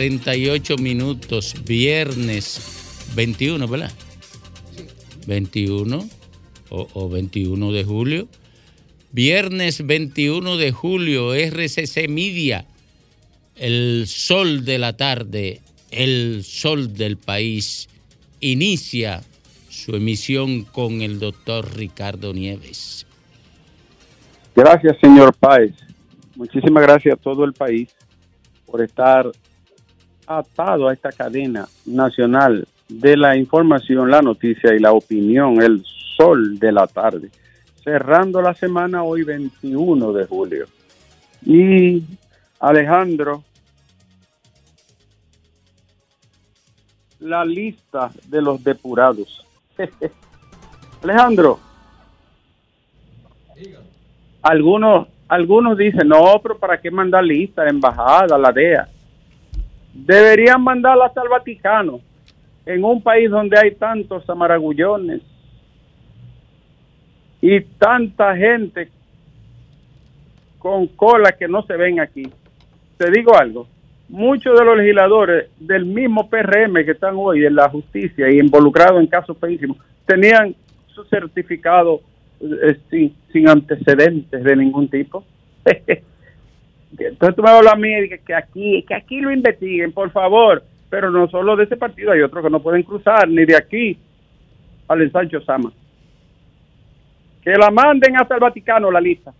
38 minutos, viernes 21, ¿verdad? 21 o, o 21 de julio. Viernes 21 de julio, RCC Media, el sol de la tarde, el sol del país, inicia su emisión con el doctor Ricardo Nieves. Gracias, señor Páez. Muchísimas gracias a todo el país por estar atado a esta cadena nacional de la información, la noticia y la opinión, el sol de la tarde. Cerrando la semana hoy 21 de julio. Y Alejandro, la lista de los depurados. Alejandro, algunos algunos dicen, no, pero ¿para qué mandar lista, embajada, la DEA? Deberían mandarla hasta el Vaticano, en un país donde hay tantos amaragullones y tanta gente con cola que no se ven aquí. Te digo algo, muchos de los legisladores del mismo PRM que están hoy en la justicia y involucrados en casos feísimos, tenían su certificado sin, sin, antecedentes de ningún tipo. Entonces tú me hablas a mí de que, aquí, que aquí lo investiguen, por favor. Pero no solo de ese partido, hay otros que no pueden cruzar, ni de aquí al ensancho Sama. Que la manden hasta el Vaticano la lista.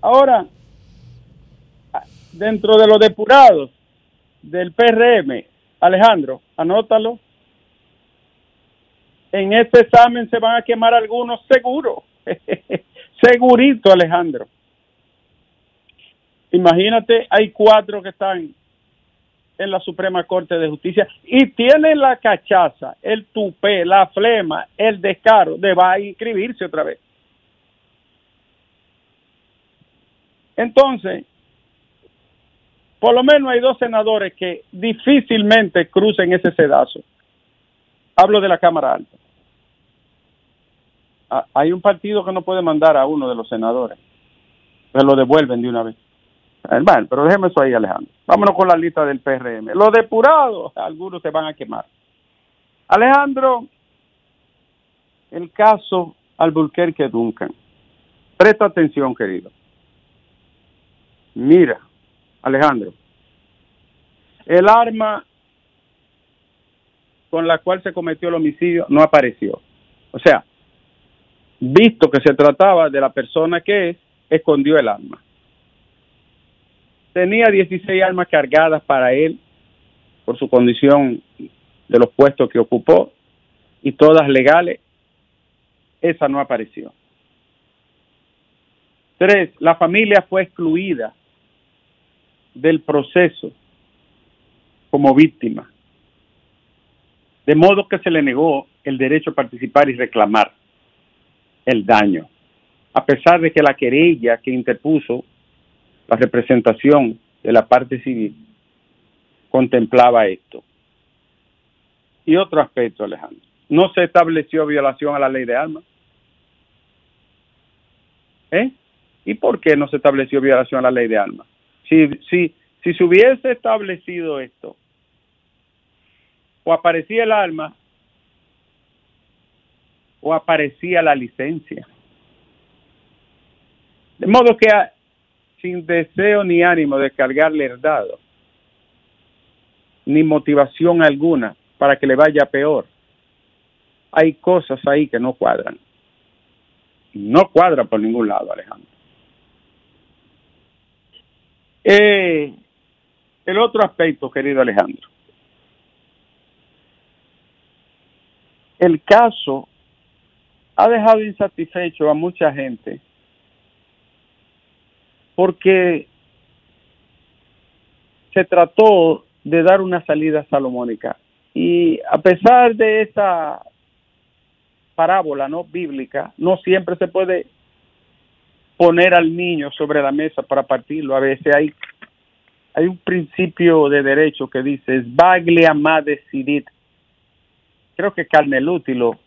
Ahora, dentro de los depurados del PRM, Alejandro, anótalo, en este examen se van a quemar algunos seguro. Segurito, Alejandro. Imagínate, hay cuatro que están en la Suprema Corte de Justicia y tienen la cachaza, el tupé, la flema, el descaro de va a inscribirse otra vez. Entonces, por lo menos hay dos senadores que difícilmente crucen ese sedazo. Hablo de la Cámara Alta hay un partido que no puede mandar a uno de los senadores. Se lo devuelven de una vez. Eh, bueno, pero déjeme eso ahí, Alejandro. Vámonos con la lista del PRM. Los depurados, algunos se van a quemar. Alejandro, el caso Alburquerque Duncan. Presta atención, querido. Mira, Alejandro, el arma con la cual se cometió el homicidio no apareció. O sea, visto que se trataba de la persona que escondió el arma. Tenía 16 armas cargadas para él por su condición de los puestos que ocupó y todas legales. Esa no apareció. Tres, la familia fue excluida del proceso como víctima, de modo que se le negó el derecho a participar y reclamar el daño, a pesar de que la querella que interpuso la representación de la parte civil contemplaba esto. Y otro aspecto, Alejandro, no se estableció violación a la ley de armas. ¿Eh? ¿Y por qué no se estableció violación a la ley de armas? Si, si, si se hubiese establecido esto, o aparecía el arma o aparecía la licencia. De modo que ah, sin deseo ni ánimo de cargarle el dado, ni motivación alguna para que le vaya peor, hay cosas ahí que no cuadran. No cuadra por ningún lado, Alejandro. Eh, el otro aspecto, querido Alejandro. El caso ha dejado insatisfecho a mucha gente porque se trató de dar una salida salomónica. Y a pesar de esa parábola no bíblica no siempre se puede poner al niño sobre la mesa para partirlo. A veces hay hay un principio de derecho que dice Sbaglia ma decidit. Creo que Carneluti lo,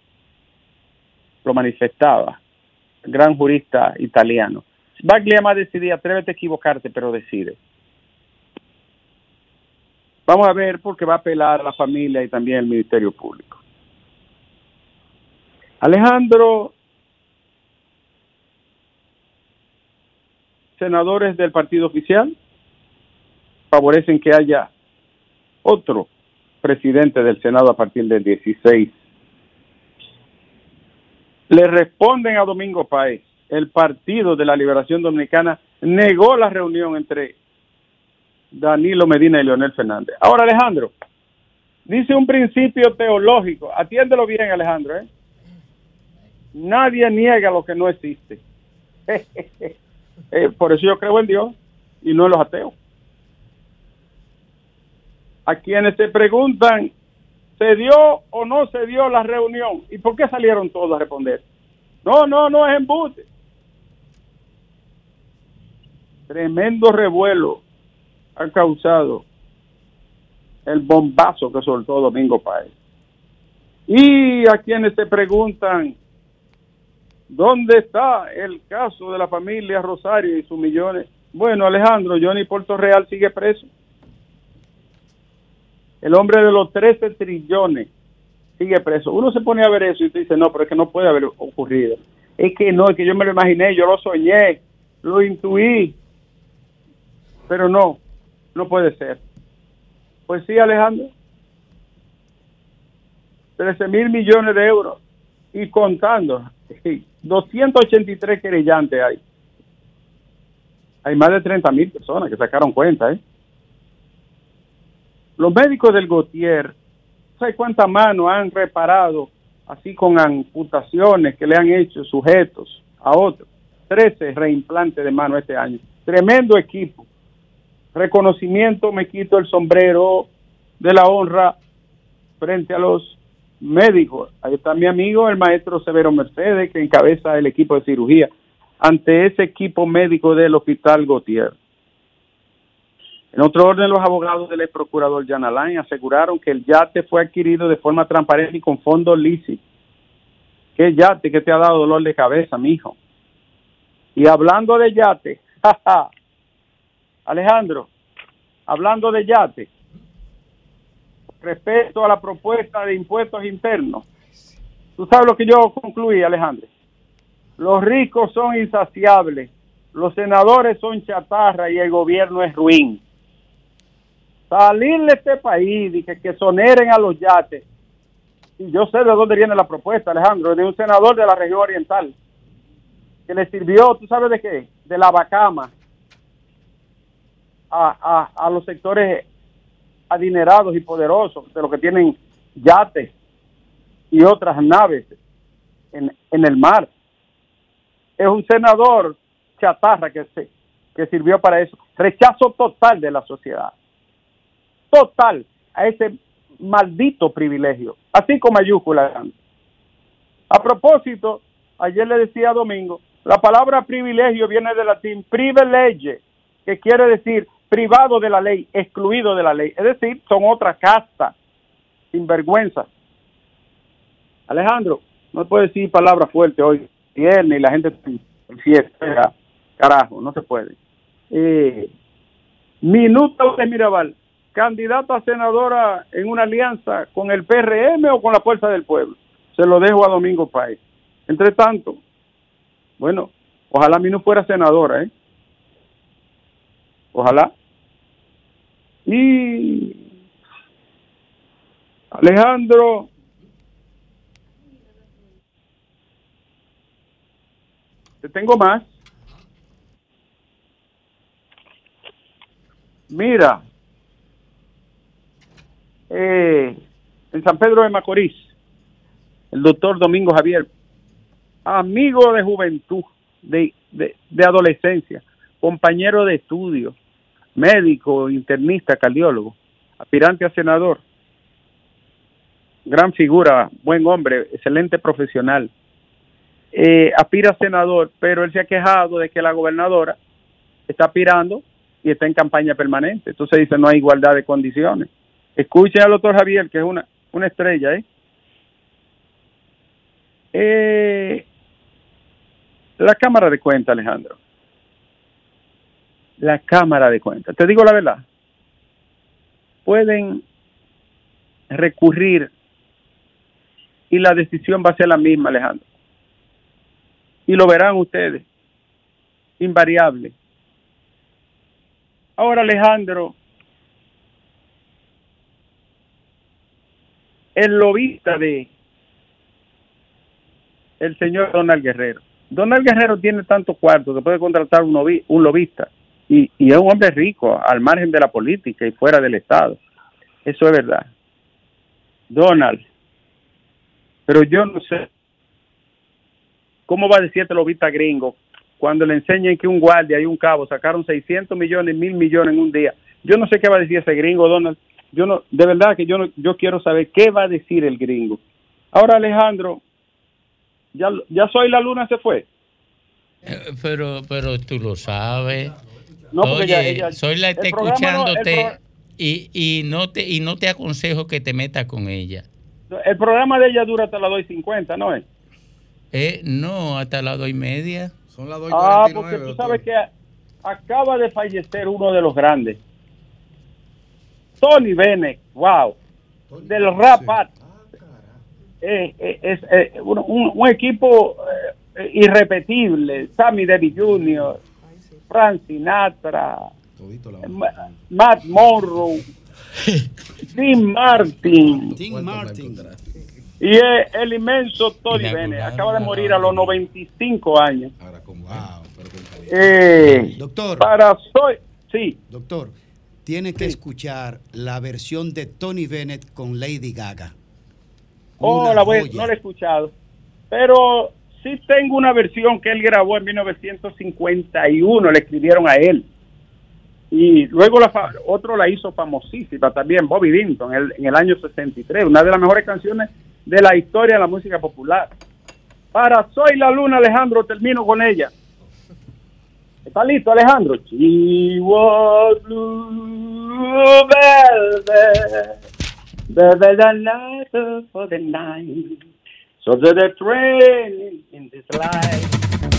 lo manifestaba, gran jurista italiano. Sbaglia ma decidit, atrévete a equivocarte, pero decide. Vamos a ver porque va a apelar a la familia y también el Ministerio Público. Alejandro, senadores del partido oficial favorecen que haya otro presidente del Senado a partir del 16. Le responden a Domingo Páez, el Partido de la Liberación Dominicana negó la reunión entre Danilo Medina y Leonel Fernández. Ahora, Alejandro, dice un principio teológico, atiéndelo bien, Alejandro, ¿eh? Nadie niega lo que no existe. Eh, por eso yo creo en Dios y no en los ateos. A quienes se preguntan, ¿se dio o no se dio la reunión? ¿Y por qué salieron todos a responder? No, no, no es embuste. Tremendo revuelo ha causado el bombazo que soltó Domingo Páez. Y a quienes se preguntan, ¿dónde está el caso de la familia Rosario y sus millones? Bueno, Alejandro, Johnny Puerto Real sigue preso. El hombre de los 13 trillones sigue preso. Uno se pone a ver eso y dice, no, pero es que no puede haber ocurrido. Es que no, es que yo me lo imaginé, yo lo soñé, lo intuí, pero no, no puede ser. Pues sí, Alejandro. 13 mil millones de euros y contando. 283 querellantes hay. Hay más de 30 mil personas que sacaron cuenta, ¿eh? Los médicos del Gautier, ¿sabes cuántas manos han reparado así con amputaciones que le han hecho sujetos a otros? 13 reimplantes de mano este año. Tremendo equipo reconocimiento, me quito el sombrero de la honra frente a los médicos. Ahí está mi amigo, el maestro Severo Mercedes, que encabeza el equipo de cirugía, ante ese equipo médico del Hospital Gautier. En otro orden, los abogados del ex procurador Jan Alain aseguraron que el yate fue adquirido de forma transparente y con fondos lícitos. ¿Qué yate que te ha dado dolor de cabeza, mijo? Y hablando de yate, jaja, Alejandro, hablando de yate, respecto a la propuesta de impuestos internos, tú sabes lo que yo concluí, Alejandro. Los ricos son insaciables, los senadores son chatarra y el gobierno es ruin. Salir de este país y que, soneren a los yates. Y yo sé de dónde viene la propuesta, Alejandro, de un senador de la región oriental que le sirvió, ¿tú sabes de qué? De la Bacama, a, los sectores adinerados y poderosos, de los que tienen yates y otras naves en, en el mar. Es un senador chatarra que, se, que sirvió para eso. Rechazo total de la sociedad. Total a ese maldito privilegio. Así con mayúscula. A propósito, ayer le decía a Domingo, la palabra privilegio viene del latín privilege, que quiere decir privado de la ley, excluido de la ley. Es decir, son otra casta, sin vergüenza. Alejandro, no puede decir palabras fuertes hoy, viernes y la gente fiesta, carajo, no se puede. Eh, Minuto de Mirabal, candidata a senadora en una alianza con el PRM o con la Fuerza del Pueblo. Se lo dejo a Domingo País. Entre tanto, bueno, ojalá a mí no fuera senadora, ¿eh? Ojalá. Y Alejandro, te tengo más. Mira, eh, en San Pedro de Macorís, el doctor Domingo Javier, amigo de juventud, de, de, adolescencia, compañero de estudio, médico, internista, cardiólogo, aspirante a senador, gran figura, buen hombre, excelente profesional. Eh, aspira a senador, pero él se ha quejado de que la gobernadora está aspirando y está en campaña permanente. Entonces dice no hay igualdad de condiciones. Escuchen al doctor Javier, que es una, una estrella, ¿eh? ¿eh? La Cámara de Cuentas, Alejandro. La Cámara de Cuentas. Te digo la verdad. Pueden recurrir y la decisión va a ser la misma, Alejandro. Y lo verán ustedes. Invariable. Ahora, Alejandro, el lobista de el señor Donald Guerrero. Donald Guerrero tiene tanto cuarto que puede contratar un, un lobista y, y es un hombre rico al margen de la política y fuera del Estado. Eso es verdad. Donald, pero yo no sé cómo va a decir este lobista gringo cuando le enseñen que un guardia y un cabo sacaron 600 millones, mil millones en un día. Yo no sé qué va a decir ese gringo, Donald. Yo no, de verdad que yo no, yo quiero saber qué va a decir el gringo. Ahora, Alejandro, ya, ya soy la luna se fue. Eh, pero, pero tú lo sabes. No, Oye, soy la está escuchándote y, y, no te, y no te aconsejo que te metas con ella. El programa de ella dura hasta las 2.50, ¿no es? Eh, no, hasta las 2 y media. Son las 2 y Ah, porque tú sabes que acaba de fallecer uno de los grandes. Tony Bennett, wow. del Rapat. Eh, eh, es eh, un, equipo irrepetible. Sammy Davis Jr., Frank Sinatra, Matt Monroe, Tim Martin. Tim Martin. Y el inmenso Tony Bennett. Acaba de morir a los 95 años. doctor. Para soy. Sí. Doctor, tiene que escuchar la versión de Tony Bennett con Lady Gaga. Oh, la voy, no la he escuchado. Pero sí tengo una versión que él grabó en 1951, le escribieron a él. Y luego la, otro la hizo famosísima también, Bobby Vinton, en el, en el año 63, una de las mejores canciones de la historia de la música popular. Para Soy la Luna, Alejandro, termino con ella. ¿Está listo, Alejandro? She was blue velvet, velvet the night for the night, so that the train in this life.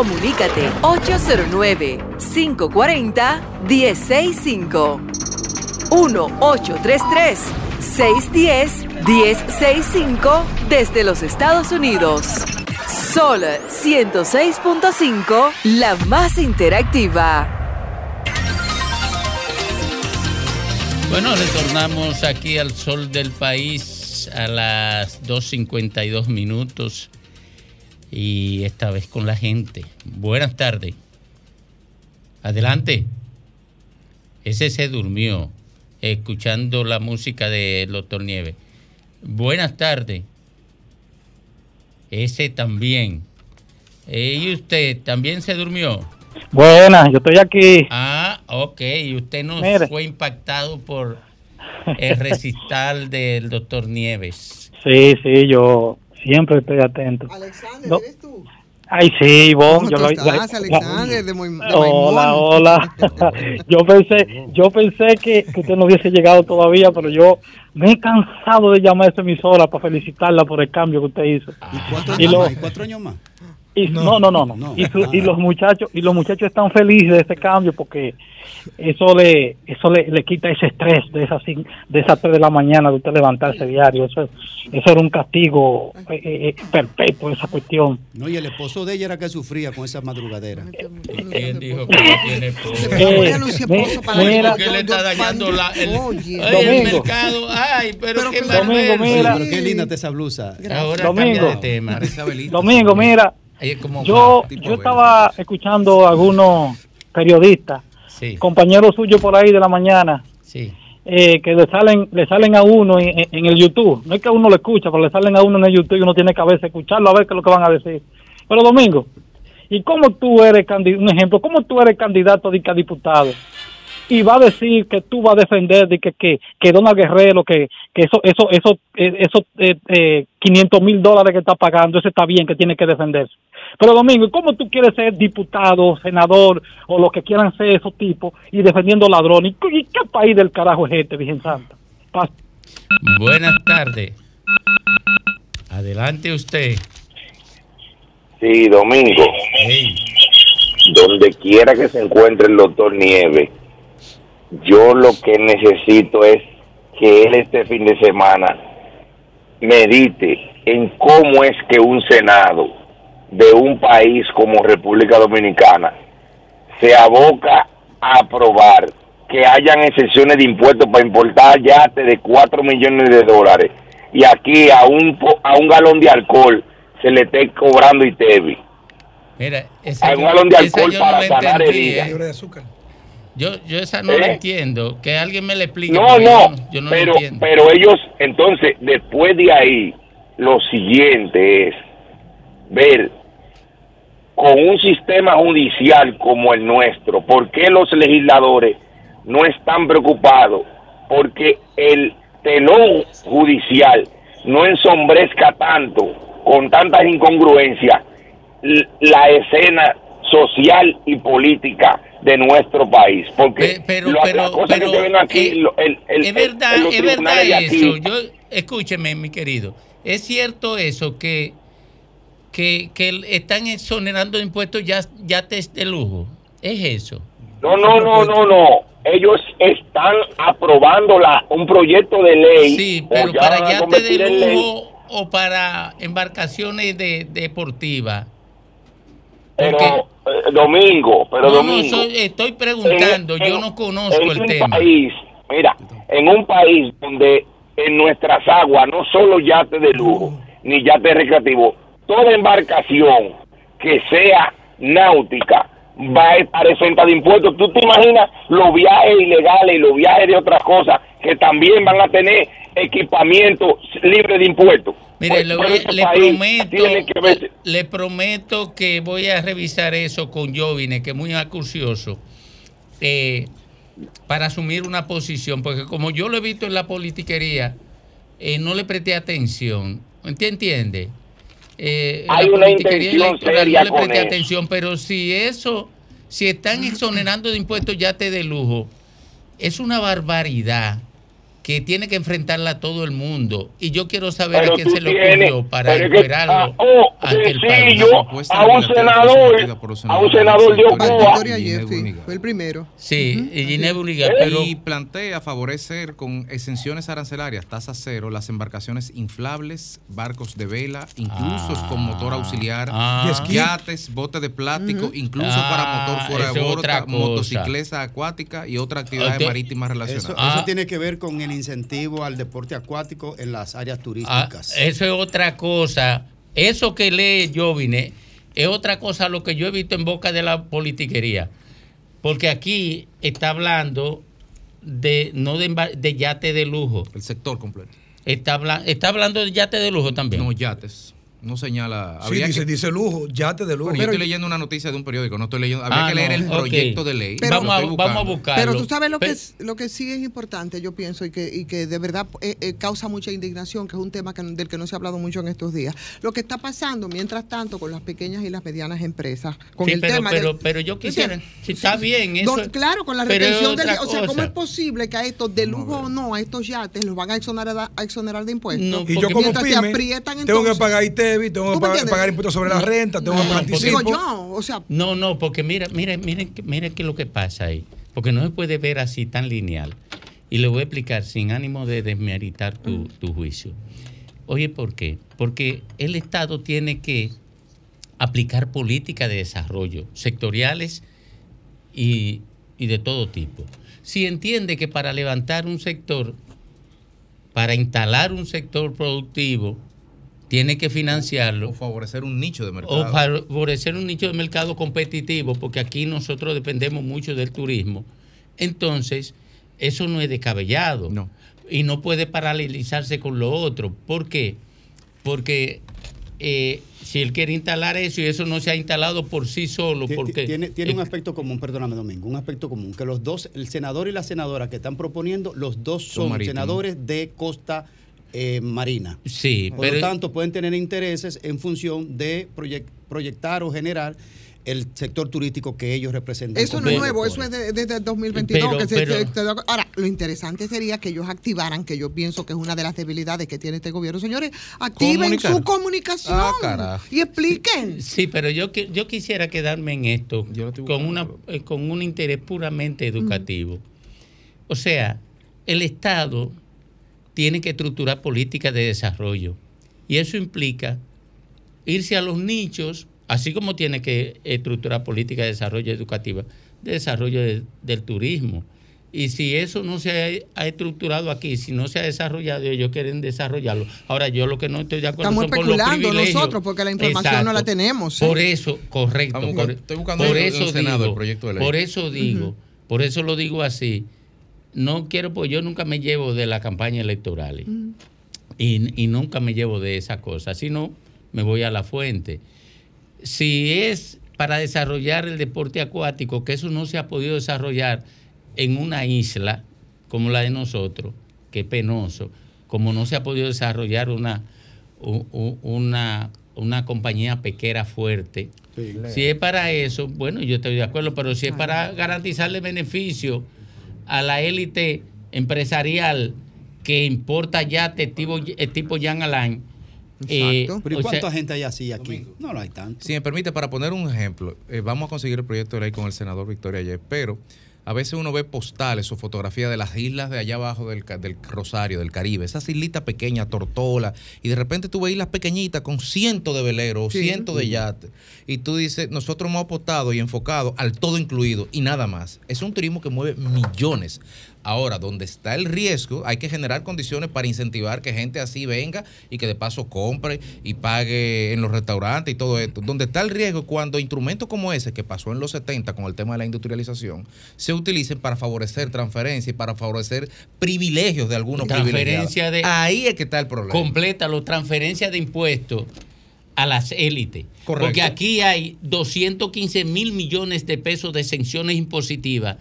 Comunícate 809-540-1065. 1-833-610-1065 desde los Estados Unidos. Sol 106.5, la más interactiva. Bueno, retornamos aquí al sol del país a las 2.52 minutos y esta vez con la gente. Buenas tardes. Adelante. Ese se durmió escuchando la música de doctor Nieve. Buenas tardes. Ese también. Eh, ¿Y usted también se durmió? Buenas, yo estoy aquí. Ah, ok. ¿Y usted no fue impactado por el recital del doctor Nieves? Sí, sí, yo Siempre estoy atento. Alexander, ¿eres tú? Ay, sí, vos. yo estás, Alexander? De hola, hola. yo pensé, yo pensé que, que, usted no hubiese llegado todavía, pero yo me he cansado de llamar a esa emisora para felicitarla por el cambio que usted hizo. ¿Y cuatro años, más? ¿Y cuatro años más? Y, no, no, no, no. Y, y, los muchachos y los muchachos están felices de este cambio porque eso le eso le, le quita ese estrés de esas de esas tres de la mañana de usted levantarse diario. Eso eso era un castigo eh, eh, eh, perpetuo esa cuestión. No y el esposo de ella era que sufría con esa madrugadera. ¿Quién dijo que no tiene esposo? Le está dañando la, el, el mercado. Ay, pero, qué domingo, mira, pero qué linda esa blusa. Ahora domingo, de tema. Domingo, mira yo, yo estaba escuchando a algunos periodistas, compañeros suyos por ahí de la mañana, eh, que le salen, le salen a uno en, el YouTube. No es que uno lo escucha, pero le salen a uno en el YouTube y uno tiene que a veces escucharlo a ver qué es lo que van a decir. Pero Domingo, ¿y cómo tú eres candidato, un ejemplo, cómo tú eres candidato a diputado? Y va a decir que tú vas a defender de que, que, que Donald Guerrero, que, que eso, eso, eso, eh, eso, eh, eh, 500 mil dólares que está pagando, eso está bien, que tiene que defenderse. Pero Domingo, ¿cómo tú quieres ser diputado, senador o lo que quieran ser esos tipos y defendiendo ladrones? ¿Y qué país del carajo es este, Virgen Santa? Buenas tardes. Adelante usted. Sí, Domingo. Donde quiera que se encuentre el doctor Nieve, yo lo que necesito es que él este fin de semana medite en cómo es que un Senado de un país como República Dominicana se aboca a aprobar que hayan excepciones de impuestos para importar yates de 4 millones de dólares y aquí a un a un galón de alcohol se le esté cobrando ITEVI. Mira, a un galón de alcohol para sanar heridas. Yo, yo esa no la ¿Eh? entiendo. Que alguien me le explique. No, no, yo no pero, pero ellos, entonces, después de ahí, lo siguiente es ver con un sistema judicial como el nuestro, ¿por qué los legisladores no están preocupados? Porque el telón judicial no ensombrezca tanto, con tantas incongruencias, la escena social y política de nuestro país. Porque pero, pero, aquí, eh, es verdad, es verdad eso. Yo, escúcheme, mi querido, es cierto eso que que, que están exonerando impuestos ya, ya de lujo. ¿Es eso? No, no, no, no, no. Ellos están aprobando la, un proyecto de ley. Sí, pero para yates de lujo o para embarcaciones de, deportivas. Pero, eh, domingo, pero domingo. estoy preguntando, yo no conozco el tema. País, mira, en un país donde en nuestras aguas no solo yates de lujo, ni yates recreativos, toda embarcación que sea náutica va a estar exenta de impuestos. ¿Tú te imaginas los viajes ilegales y los viajes de otras cosas que también van a tener equipamiento libre de impuestos? Mire, le, prometo, le, prometo que voy a revisar eso con Jovine, que es muy acucioso, eh, para asumir una posición, porque como yo lo he visto en la politiquería, eh, no le presté atención. ¿Usted entiende? Eh, Hay una intención seria no le presté atención, pero si eso, si están exonerando de impuestos ya te de lujo, es una barbaridad que tiene que enfrentarla todo el mundo. Y yo quiero saber a quién se le ocurrió para esperarlo ah, oh, país. a un senador, a un senador de Ocoa. Fue el primero. Sí, y Y plantea favorecer con exenciones arancelarias, tasa cero, las embarcaciones inflables, barcos de vela, incluso con motor auxiliar, ah, yates, botes de plástico, incluso para motor ah, fuera de borda, motocicleta acuática y otras actividades marítimas relacionadas. Eso, eso tiene que ver con el incentivo al deporte acuático en las áreas ah, turísticas. eso es otra cosa. Eso que lee Jovine es otra cosa lo que yo he visto en boca de la politiquería. Porque aquí está hablando de no de, de yate de lujo. El sector completo. Está, está hablando de yate de lujo también. No, yates no señala. Sí, dice, dice lujo, yate de lujo. yo estoy leyendo una noticia de un periódico, no estoy leyendo. Habría ah, que leer el proyecto de ley. vamos, a, vamos, a, buscarlo. Pero tú sabes lo, que, es, lo que sí es importante, yo pienso, y que, y que de verdad eh, eh, causa mucha indignación, que es un tema del que no se ha hablado mucho en estos días. Lo que está pasando, mientras tanto, con las pequeñas y las medianas empresas, con el pero, tema pero, pero yo quisiera, si está bien eso. claro, con la retención del. O sea, ¿cómo es posible que a estos, de lujo o no, a estos yates, los van a exonerar, a exonerar de impuestos? No, y yo como pyme, tengo que pagar Tengo que pagar pagar impuestos sobre la renta, tengo que pagar anticipo. yo, o sea. No, no, porque mira, mira, miren, miren qué es lo que pasa ahí. Porque no se puede ver así tan lineal. Y le voy a explicar sin ánimo de desmeritar tu, tu juicio. Oye, ¿por qué? Porque el Estado tiene que aplicar políticas de desarrollo sectoriales y, y de todo tipo. Si entiende que para levantar un sector, para instalar un sector productivo, tiene que financiarlo. O favorecer un nicho de mercado. O favorecer un nicho de mercado competitivo, porque aquí nosotros dependemos mucho del turismo. Entonces, eso no es descabellado. No. Y no puede paralelizarse con lo otro. ¿Por qué? Porque eh, si él quiere instalar eso y eso no se ha instalado por sí solo. Porque, tiene tiene un aspecto común, perdóname Domingo, un aspecto común, que los dos, el senador y la senadora que están proponiendo, los dos son, senadores de costa eh, marina. Sí, Por lo tanto, pueden tener intereses en función de proyectar o generar el sector turístico que ellos representan. Eso no es nuevo, eso es desde el 2022. ahora, lo interesante sería que ellos activaran, que yo pienso que es una de las debilidades que tiene este gobierno. Señores, activen su comunicación ah, y expliquen. Sí, pero yo, yo quisiera quedarme en esto con, una, eh, con un interés puramente educativo. O sea, el Estado tiene que estructurar políticas de desarrollo y eso implica irse a los nichos así como tiene que estructurar política de desarrollo educativa, de desarrollo del turismo. Y si eso no se ha, estructurado aquí, si no se ha desarrollado, ellos quieren desarrollarlo. Ahora, yo lo que no estoy de acuerdo Estamos son especulando con los nosotros porque la información no la tenemos. ¿eh? Por eso, correcto. estoy buscando por eso el Senado, el proyecto de ley. Por eso digo, por eso lo digo así. No quiero, pues yo nunca me llevo de la campaña electoral y, y nunca me llevo de esas cosas, sino me voy a la fuente si es para desarrollar el deporte acuático, que eso no se ha podido desarrollar en una isla como la de nosotros, que penoso, como no se ha podido desarrollar una, una, una compañía pequera fuerte. si es para eso, bueno, yo estoy de acuerdo, pero si es para garantizarle beneficio a la élite empresarial que importa ya tipo, tipo Jan Alain, eh, Pero ¿y cuánta gente hay así aquí? No lo hay tanto. Si me permite, para poner un ejemplo, eh, vamos a conseguir el proyecto de ley con el senador Victoria ayer, pero a veces uno ve postales o fotografías de las islas de allá abajo del, Rosario, del Caribe, esas islitas pequeñas, Tortola, y de repente tú ves islas pequeñitas con cientos de veleros, cientos de yates, y tú dices, nosotros hemos apostado y enfocado al todo incluido y nada más. Es un turismo que mueve millones. Ahora, donde está el riesgo, hay que generar condiciones para incentivar que gente así venga y que de paso compre y pague en los restaurantes y todo esto. Donde está el riesgo cuando instrumentos como ese que pasó en los 70 con el tema de la industrialización se utilicen para favorecer transferencias y para favorecer privilegios de algunos privilegiados. De, Ahí es que está el problema. Completa la transferencia de impuestos a las élites. Porque aquí hay 215 mil millones de pesos de exenciones impositivas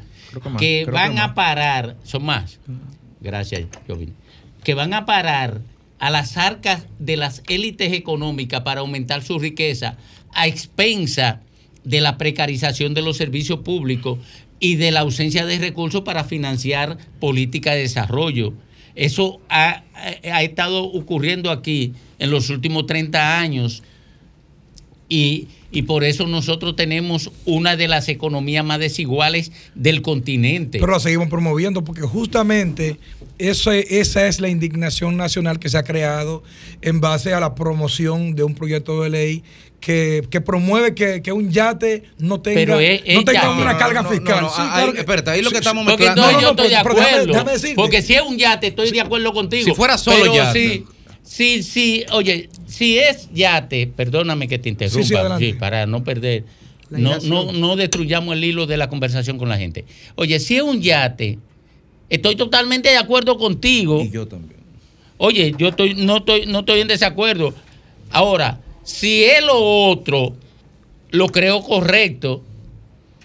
que, van a parar, son más, gracias, Jovin, que van a parar a las arcas de las élites económicas para aumentar su riqueza a expensa de la precarización de los servicios públicos y de la ausencia de recursos para financiar política de desarrollo. Eso ha, ha estado ocurriendo aquí en los últimos 30 años y y por eso nosotros tenemos una de las economías más desiguales del continente. Pero la seguimos promoviendo porque justamente eso, esa es la indignación nacional que se ha creado en base a la promoción de un proyecto de ley que, promueve que, un yate no tenga, no tenga una carga fiscal. espérate, ahí lo que estamos mezclando. Porque no, yo estoy de acuerdo. porque si es un yate, estoy de acuerdo contigo. Si fuera solo yate. Sí, sí, oye, si es yate, perdóname que te interrumpa, sí, para no perder, no, no, no destruyamos el hilo de la conversación con la gente. Oye, si es un yate, estoy totalmente de acuerdo contigo. Y yo también. Oye, yo estoy, no, estoy, no estoy en desacuerdo. Ahora, si es lo otro, lo creo correcto.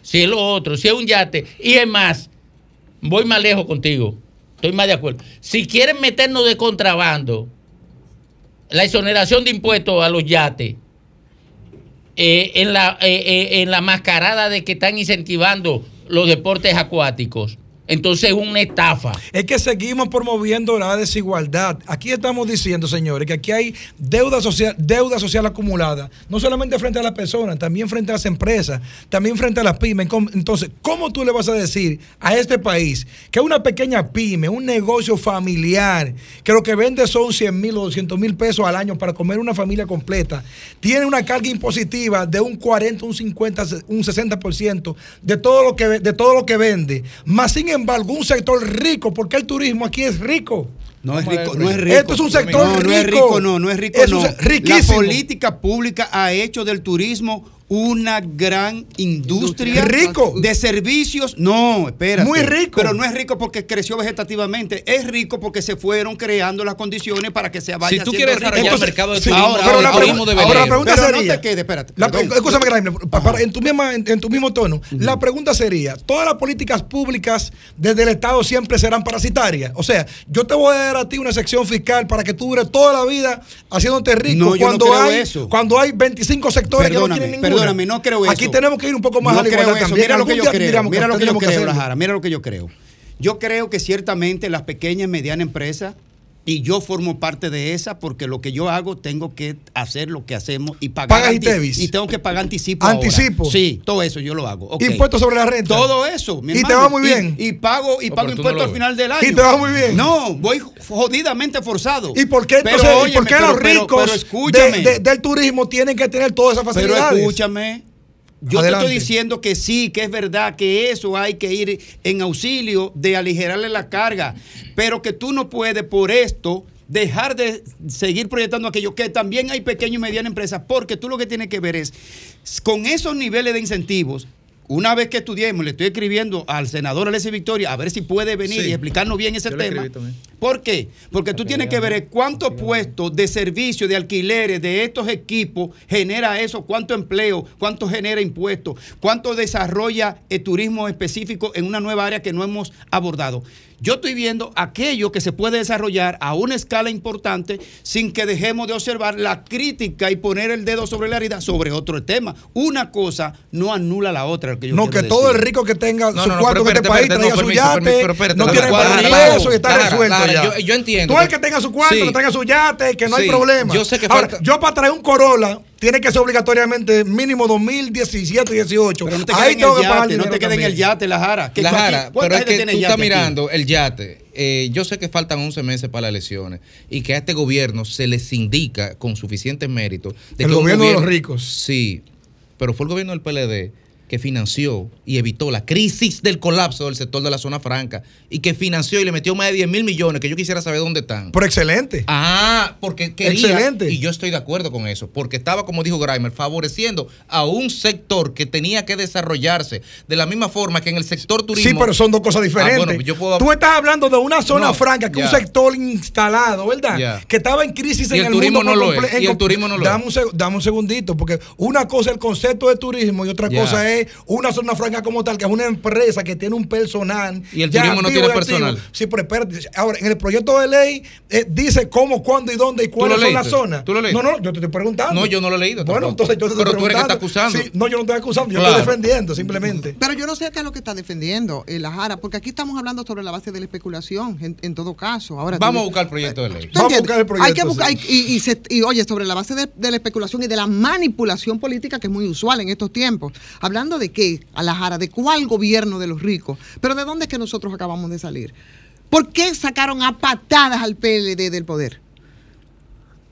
Si es lo otro, si es un yate, y es más, voy más lejos contigo. Estoy más de acuerdo. Si quieren meternos de contrabando, la exoneración de impuestos a los yates, eh, en, la, eh, eh, en la mascarada de que están incentivando los deportes acuáticos. Entonces es una estafa. Es que seguimos promoviendo la desigualdad. Aquí estamos diciendo, señores, que aquí hay deuda social, deuda social acumulada, no solamente frente a las personas, también frente a las empresas, también frente a las pymes. Entonces, ¿cómo tú le vas a decir a este país que una pequeña pyme, un negocio familiar, que lo que vende son 100 mil o 200 mil pesos al año para comer una familia completa, tiene una carga impositiva de un 40, un 50, un 60% de todo lo que, de todo lo que vende, más sin embargo, un sector rico, porque el turismo aquí es rico. No es rico, no es rico. Esto es un sector no, rico. No es rico, no, no es rico, no. La política pública ha hecho del turismo una gran industria rico de servicios. No, espérate. Muy rico. Pero no es rico porque creció vegetativamente, es rico porque se fueron creando las condiciones para que se vaya Si tú quieres desarrollar el mercado de turismo, ahora, pero la, pregunta, ahora la pregunta pero sería, no te quede, espérate. La, escúchame, para, en, tu misma, en, en, tu mismo tono, la pregunta sería, ¿todas las políticas públicas desde el Estado siempre serán parasitarias? O sea, yo te voy a dar a ti una sección fiscal para que tú dures toda la vida haciéndote rico no, cuando, no hay, eso. cuando hay 25 sectores perdóname, que no tienen ninguna. Perdóname, no creo eso. Aquí tenemos que ir un poco más no a la igualdad eso. Mira lo que yo creo, mira lo que yo creo, mira lo que yo creo. Yo creo que ciertamente las pequeñas y medianas empresas y yo formo parte de esa porque lo que yo hago tengo que hacer lo que hacemos y pagar Pagas ITEVIS. y tengo que pagar anticipo anticipo ahora. sí todo eso yo lo hago okay. impuestos sobre la renta todo eso mi y hermano. te va muy bien y, y pago y Oh, pago impuestos no al final del año. y te va muy bien no voy jodidamente forzado. Y por qué entonces pero, ¿y por qué óyeme, los pero- ricos pero escúchame. de- de- del turismo tienen que tener todas esas pero facilidades escúchame yo Adelante. te estoy diciendo que sí, que es verdad, que eso hay que ir en auxilio de aligerarle la carga, pero que tú no puedes por esto dejar de seguir proyectando aquello, que también hay pequeñas y medianas empresas, porque tú lo que tienes que ver es, con esos niveles de incentivos, una vez que estudiemos, le estoy escribiendo al senador Alessi Victoria a ver si puede venir Sí. y explicarnos bien ese tema. ¿Por qué? Porque tú tienes que ver cuántos puestos de servicio, de alquileres de estos equipos genera eso, cuánto empleo, cuánto genera impuestos, cuánto desarrolla el turismo específico en una nueva área que no hemos abordado. Yo estoy viendo aquello que se puede desarrollar a una escala importante sin que dejemos de observar la crítica y poner el dedo sobre la herida sobre otro tema. Una cosa no anula la otra. Que yo no, que todo el rico que tenga No, su no, no, cuarto en este país traiga no, su permiso, yate, permiso, pero espérate, no tiene Lara, para Lara, eso y está resuelto ya. yo- yo entiendo Tú el que- tenga su cuarto, Sí. que tenga su yate, que no hay problema. yo sé que Ahora, falta- yo para traer un Corolla tiene que ser obligatoriamente mínimo 2017 y 18. Pero no te Ahí tengo que pagar yate, no te dinero quedes en el yate, la jara. ¿Qué- La Jara, pero es que tiene tú estás aquí? mirando el yate. Eh, yo sé que faltan 11 meses para las elecciones y que a este gobierno se les indica con suficientes méritos. De El que gobierno de los ricos. Sí, pero fue el gobierno del PLD que financió y evitó la crisis del colapso del sector de la zona franca y que financió y le metió más de 10 mil millones, que yo quisiera saber dónde están. Pero excelente. Ah, porque quería. Excelente. Y yo estoy de acuerdo con eso. Porque estaba, como dijo Grimer, favoreciendo a un sector que tenía que desarrollarse de la misma forma que en el sector turismo. Sí, pero son dos cosas diferentes. Ah, bueno, yo puedo- Tú estás hablando de una zona No, franca, que es ya. un sector instalado, ¿verdad? Que estaba en crisis Y en el el, turismo mundo. no por lo es, y el turismo no lo dame es. Un, dame un segundito, porque una cosa es el concepto de turismo y otra cosa es una zona franca como tal, que es una empresa que tiene un personal. Y el ya turismo no tiene personal. Sí, pero espérate. Ahora, en el proyecto de ley eh, dice cómo, cuándo y dónde y cuáles son las zonas. ¿Tú lo leíste? No, no, yo te estoy preguntando. No, yo no lo he leído Bueno, tampoco. entonces yo te estoy Pero tú eres que preguntando. estás acusando. Sí, no, yo no estoy acusando, yo Claro. estoy defendiendo simplemente. Pero yo no sé qué es lo que está defendiendo eh, la Jara, porque aquí estamos hablando sobre la base de la especulación, en, en todo caso. Ahora, Vamos tú- a buscar el proyecto de ley. ¿Tú Vamos a buscar el proyecto, Hay que buscar, sí. y, y se- y, oye, sobre la base de, de la especulación y de la manipulación política que es muy usual en estos tiempos. Hablando de qué, a la Jara, de cuál gobierno de los ricos, pero de dónde es que nosotros acabamos de salir. ¿Por qué sacaron a patadas al PLD del poder?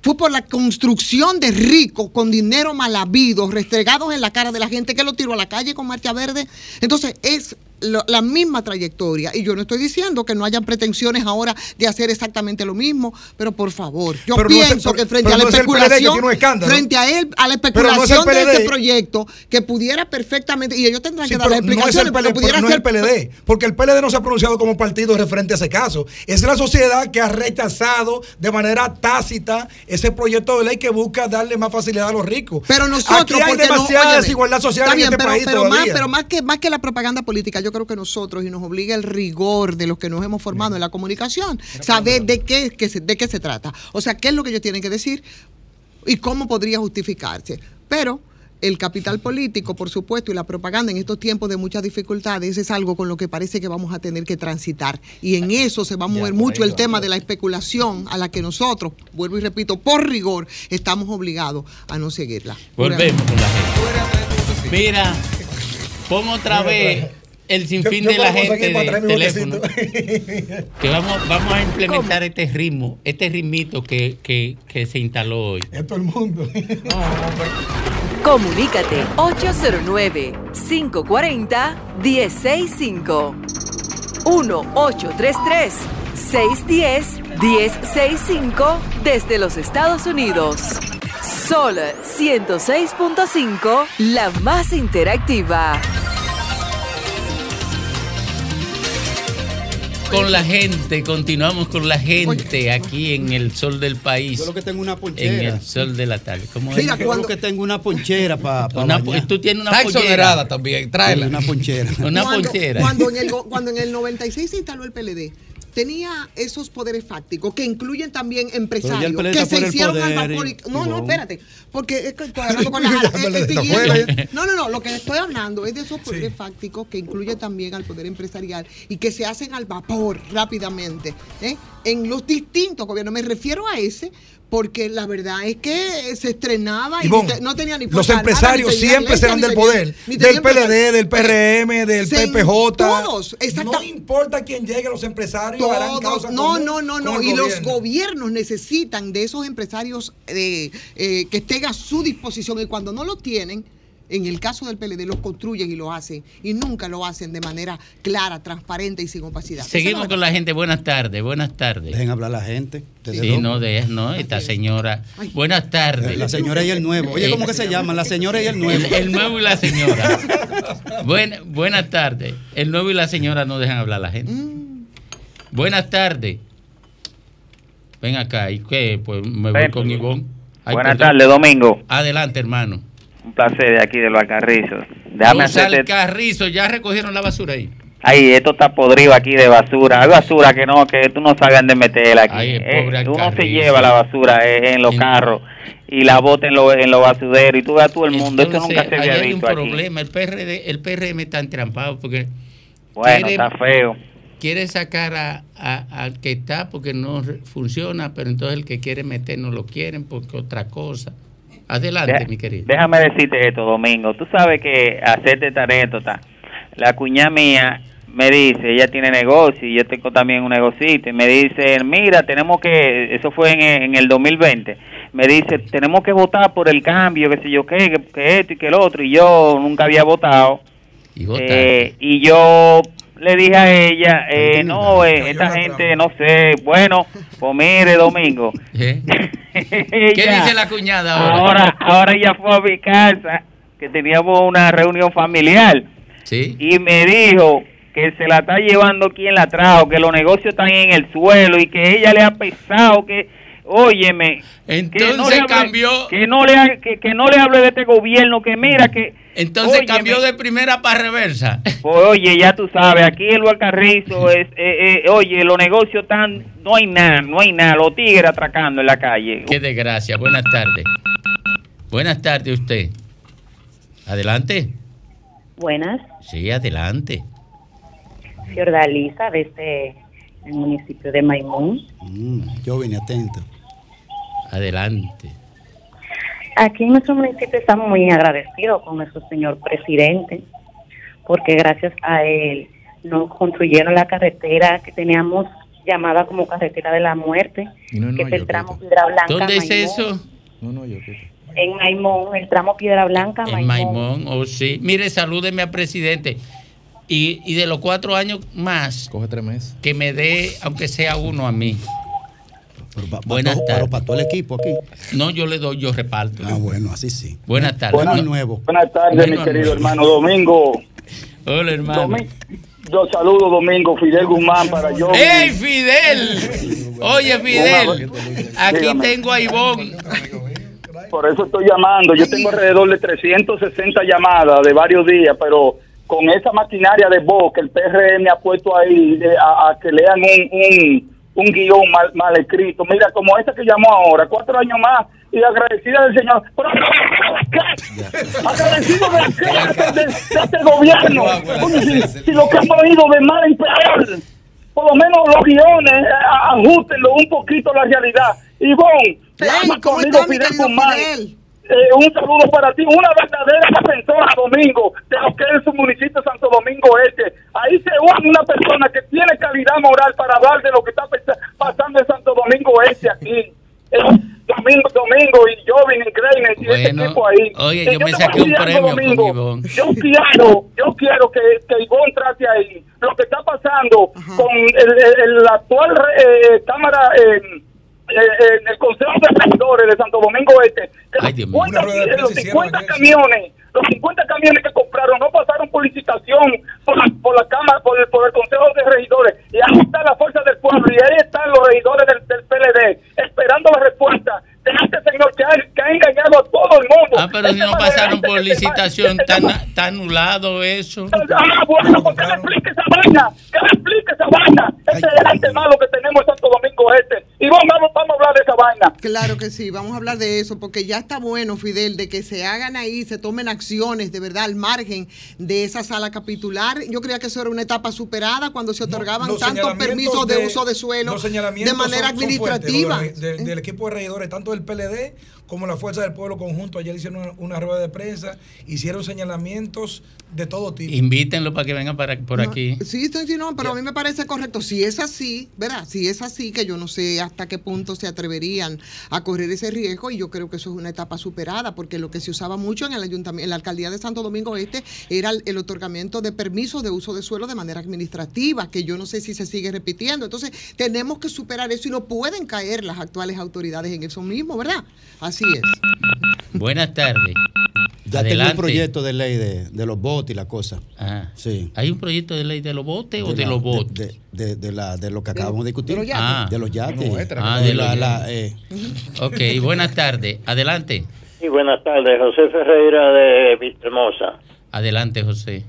Fue por la construcción de ricos con dinero mal habido, restregados en la cara de la gente que lo tiró a la calle con marcha verde. Entonces, es lo- la misma trayectoria. Y yo no estoy diciendo que no hayan pretensiones ahora de hacer exactamente lo mismo, pero por favor, yo Pero no es el- pienso que frente a la no es el PLD que especulación, frente a él, a la no es especulación de este proyecto, que pudiera perfectamente, y ellos tendrán Sí, que dar las pero no es el explicaciones, pero PLD, pudiera no ser el PLD, porque el PLD no se ha pronunciado como partido referente a ese caso. Es la sociedad que ha rechazado de manera tácita ese proyecto de ley que busca darle más facilidad a los ricos. Pero nosotros, Aquí hay demasiada óyeme, desigualdad social en este pero, país pero más, pero más que más que la propaganda política, yo creo que nosotros y nos obliga el rigor de los que nos hemos formado en la comunicación, saber de qué, que se- de qué se trata. O sea, qué es lo que ellos tienen que decir y cómo podría justificarse. Pero el capital político, por supuesto, y la propaganda en estos tiempos de muchas dificultades es algo con lo que parece que vamos a tener que transitar. Y en eso se va a mover mucho el tema de la especulación a la que nosotros, vuelvo y repito, por rigor, estamos obligados a no seguirla. Volvemos con la gente. Mira, pon otra vez el sinfín Yo- yo de la gente de teléfono. Que vamos, vamos a implementar este ritmo, este ritmito que, que, que se instaló hoy. Es todo el mundo. Comunícate 809-540-1065. 1-833-610-1065 desde los Estados Unidos. Sol 106.5, la más interactiva. Con la gente, continuamos con la gente aquí en el sol del país. Yo lo que tengo una ponchera. En el sol de la tarde. ¿Cómo Mira, es? Yo que tengo una ponchera para Tú tienes una Está ponchera. también, tráela. Una ponchera. una ponchera. Cuando en, el, cuando en el 96 se instaló el PLD, tenía esos poderes fácticos que incluyen también empresarios que se hicieron al vapor. no, no, espérate, porque estoy hablando con la No, no, no, lo que estoy hablando es de esos poderes fácticos que incluyen también al poder empresarial y que se hacen al vapor rápidamente ¿eh? en los distintos gobiernos. Me refiero a ese porque la verdad es que se estrenaba y, no tenía ni Los empresarios siempre serán del poder, del PLD, del PRM, del PPJ. Todos, No importa quién llegue, los empresarios harán causa No, no, no, no. Y los gobiernos necesitan de esos empresarios eh, eh, que estén a su disposición y cuando no lo tienen, en el caso del PLD los construyen y lo hacen y nunca lo hacen de manera clara, transparente y sin opacidad. Seguimos con la gente. Buenas tardes, buenas tardes. Dejen hablar a la gente. Sí, no, de, no, esta señora. Buenas tardes. La señora y el nuevo. Oye, ¿cómo que se llama? La señora y el nuevo. El, nuevo y la señora. buenas tardes. El nuevo y la señora no dejan hablar a la gente. Mm. Buenas tardes. Ven acá, ¿y qué? Pues me voy con Ivonne. buenas tardes, Domingo. Adelante, hermano. Un placer de aquí de los Alcarrizos. Déjame los Alcarrizos, ya recogieron la basura ahí. Ay, esto está podrido aquí de basura. Hay basura que no, que tú no sabes dónde meterla aquí. Eh, uno se lleva la basura eh, en los carros y la bota en los en lo basureros y tú ves a todo el mundo. esto nunca se había visto hay un problema. El, PRD, el PRM está entrampado porque... Bueno, está feo. Quiere sacar a, al que está porque no funciona, pero entonces el que quiere meter no lo quieren porque otra cosa. Adelante, mi querido. Déjame decirte esto, Domingo. Tú sabes que hacerte esta anécdota, la cuña mía me dice, ella tiene negocio y yo tengo también un negocito y me dice, mira, tenemos que, eso fue en, el 2020, me dice, tenemos que votar por el cambio, que sé yo qué, que, esto y que el otro, y yo nunca había votado. Y, eh, y yo le dije a ella, eh, no, eh, esta gente, no sé, bueno, pues mire, Domingo. ¿Qué dice la cuñada ahora? ahora? Ahora ella fue a mi casa, que teníamos una reunión familiar. Sí. Y me dijo que se la está llevando quien la trajo, que los negocios están en el suelo y que ella le ha pesado, que óyeme, entonces que no le cambió que no le que, no le hable de este gobierno, que mira que entonces cambió de primera para reversa. Pues, oye, ya tú sabes, aquí el Carrizo es, eh, eh, oye, los negocios están, no hay nada, no hay nada, los tigres atracando en la calle. Qué desgracia. Buenas tardes. Buenas tardes usted. Adelante. Buenas. Sí, adelante. Fiordalisa, desde el municipio de Maimón. Mm, yo vine atento. Adelante. Aquí en nuestro municipio estamos muy agradecidos con nuestro señor presidente, porque gracias a él nos construyeron la carretera que teníamos llamada como carretera de la muerte, que es el tramo Piedra Blanca. ¿Dónde es eso? En Maimón, el tramo Piedra Blanca, Maimón. En Maimón, oh sí. Mire, salúdeme al presidente. Y, y de los cuatro años más, Coge tres meses. que me dé, aunque sea uno a mí. Buenas tardes. para todo el equipo aquí. No, yo le doy, yo reparto. Ah, bueno, así sí. Buenas tardes. Buenas, nuevo. Buenas tardes, mi querido hermano Domingo. Hola, hermano. yo saludo Domingo, Fidel Guzmán para yo. ¡Ey, Fidel! Oye, Fidel, aquí tengo a Ivonne. Por eso estoy llamando. Yo tengo alrededor de 360 llamadas de varios días, pero con esa maquinaria de voz que el PRM ha puesto ahí a, que lean un un guion mal, mal escrito. Mira, como esta que llamó ahora, cuatro años más y agradecida del Señor. Pero, agradecido de, de, este gobierno. si, lo que hemos ido de mal en peor, por lo menos los guiones, eh, ajustenlo un poquito a la realidad. Y bon, te ama conmigo Fidel Guzmán. Eh, un saludo para ti, una verdadera defensora, Domingo, de lo que es su municipio Santo Domingo Este. Ahí se une una persona que tiene calidad moral para hablar de lo que está pasando en Santo Domingo Este aquí. Domingo, Domingo y Jovin y Kreiner y ese equipo ahí. Oye, yo, me saqué un premio Domingo, Yo quiero, yo quiero que, que Ivonne trate ahí lo que está pasando con el, el, actual eh, Cámara... Eh, eh, en el Consejo de Regidores de Santo Domingo Este, que los, 50, los 50 camiones, los 50 camiones que compraron no pasaron por licitación por la, por la Cámara, por el, por el Consejo de Regidores. Y ahí está la fuerza del pueblo y ahí están los regidores del, del PLD esperando la respuesta este señor que ha, que ha, engañado a todo el mundo. Ah, pero si no pasaron por licitación, está anulado eso. Ah, bueno, pues que me explique esa vaina, que me explique esa vaina. Ese es el arte malo que tenemos en Santo Domingo Este. Y vamos, vamos a hablar de esa vaina. Claro que sí, vamos a hablar de eso, porque ya está bueno, Fidel, de que se hagan ahí, se tomen acciones de verdad al margen de esa sala capitular. Yo creía que eso era una etapa superada cuando se otorgaban tantos permisos de, uso de suelo de manera administrativa. del equipo de regidores, tanto del PLD como la Fuerza del Pueblo Conjunto. Ayer hicieron una, rueda de prensa, hicieron señalamientos de todo tipo. Invítenlo para que vengan para, por aquí. Sí, sí, no, pero a mí me parece correcto. Si es así, ¿verdad? Si es así, que yo no sé hasta qué punto se atreverían a correr ese riesgo y yo creo que eso es una etapa superada, porque lo que se usaba mucho en el ayuntamiento, en la alcaldía de Santo Domingo Este era el, otorgamiento de permisos de uso de suelo de manera administrativa, que yo no sé si se sigue repitiendo. Entonces, tenemos que superar eso y no pueden caer las actuales autoridades en eso mismo, ¿verdad? Así es. Buenas tardes. Ya tengo un proyecto de ley de, los botes y la cosa. Ah, sí. ¿Hay un proyecto de ley de los botes o de, los botes? De, de, la, de lo que acabamos de discutir. De los yates. Ah, de los yates. ah, de la, la eh. Ok, buenas tardes. Adelante. Sí, buenas tardes. José Ferreira de Vistahermosa. Adelante, José.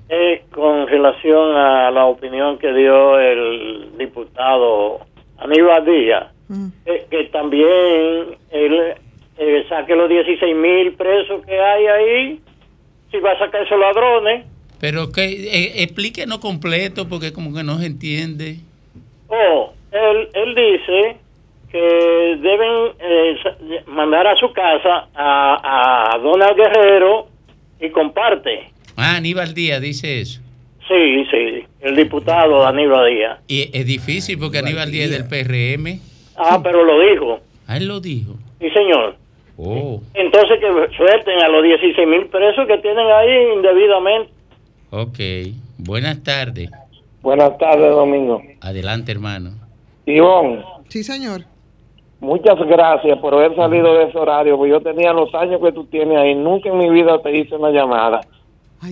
con relación a la opinión que dio el diputado Aníbal Díaz, mm. que también él eh, saque los 16 mil presos que hay ahí, si va a sacar esos ladrones. Pero que eh, explíquenos completo porque como que no se entiende. Oh, él, él dice que deben eh, mandar a su casa a, a Donald Guerrero y comparte. Ah, Aníbal Díaz dice eso. Sí, sí, el diputado Aníbal Díaz. Y es difícil porque Aníbal Díaz es del PRM. Ah, pero lo dijo. Ah, él lo dijo. Sí, señor. Oh. Entonces que suelten a los 16 mil presos que tienen ahí indebidamente. Ok. Buenas tardes. Buenas tardes, Domingo. Adelante, hermano. Ivonne. Sí, señor. Muchas gracias por haber salido de ese horario, porque yo tenía los años que tú tienes ahí, nunca en mi vida te hice una llamada.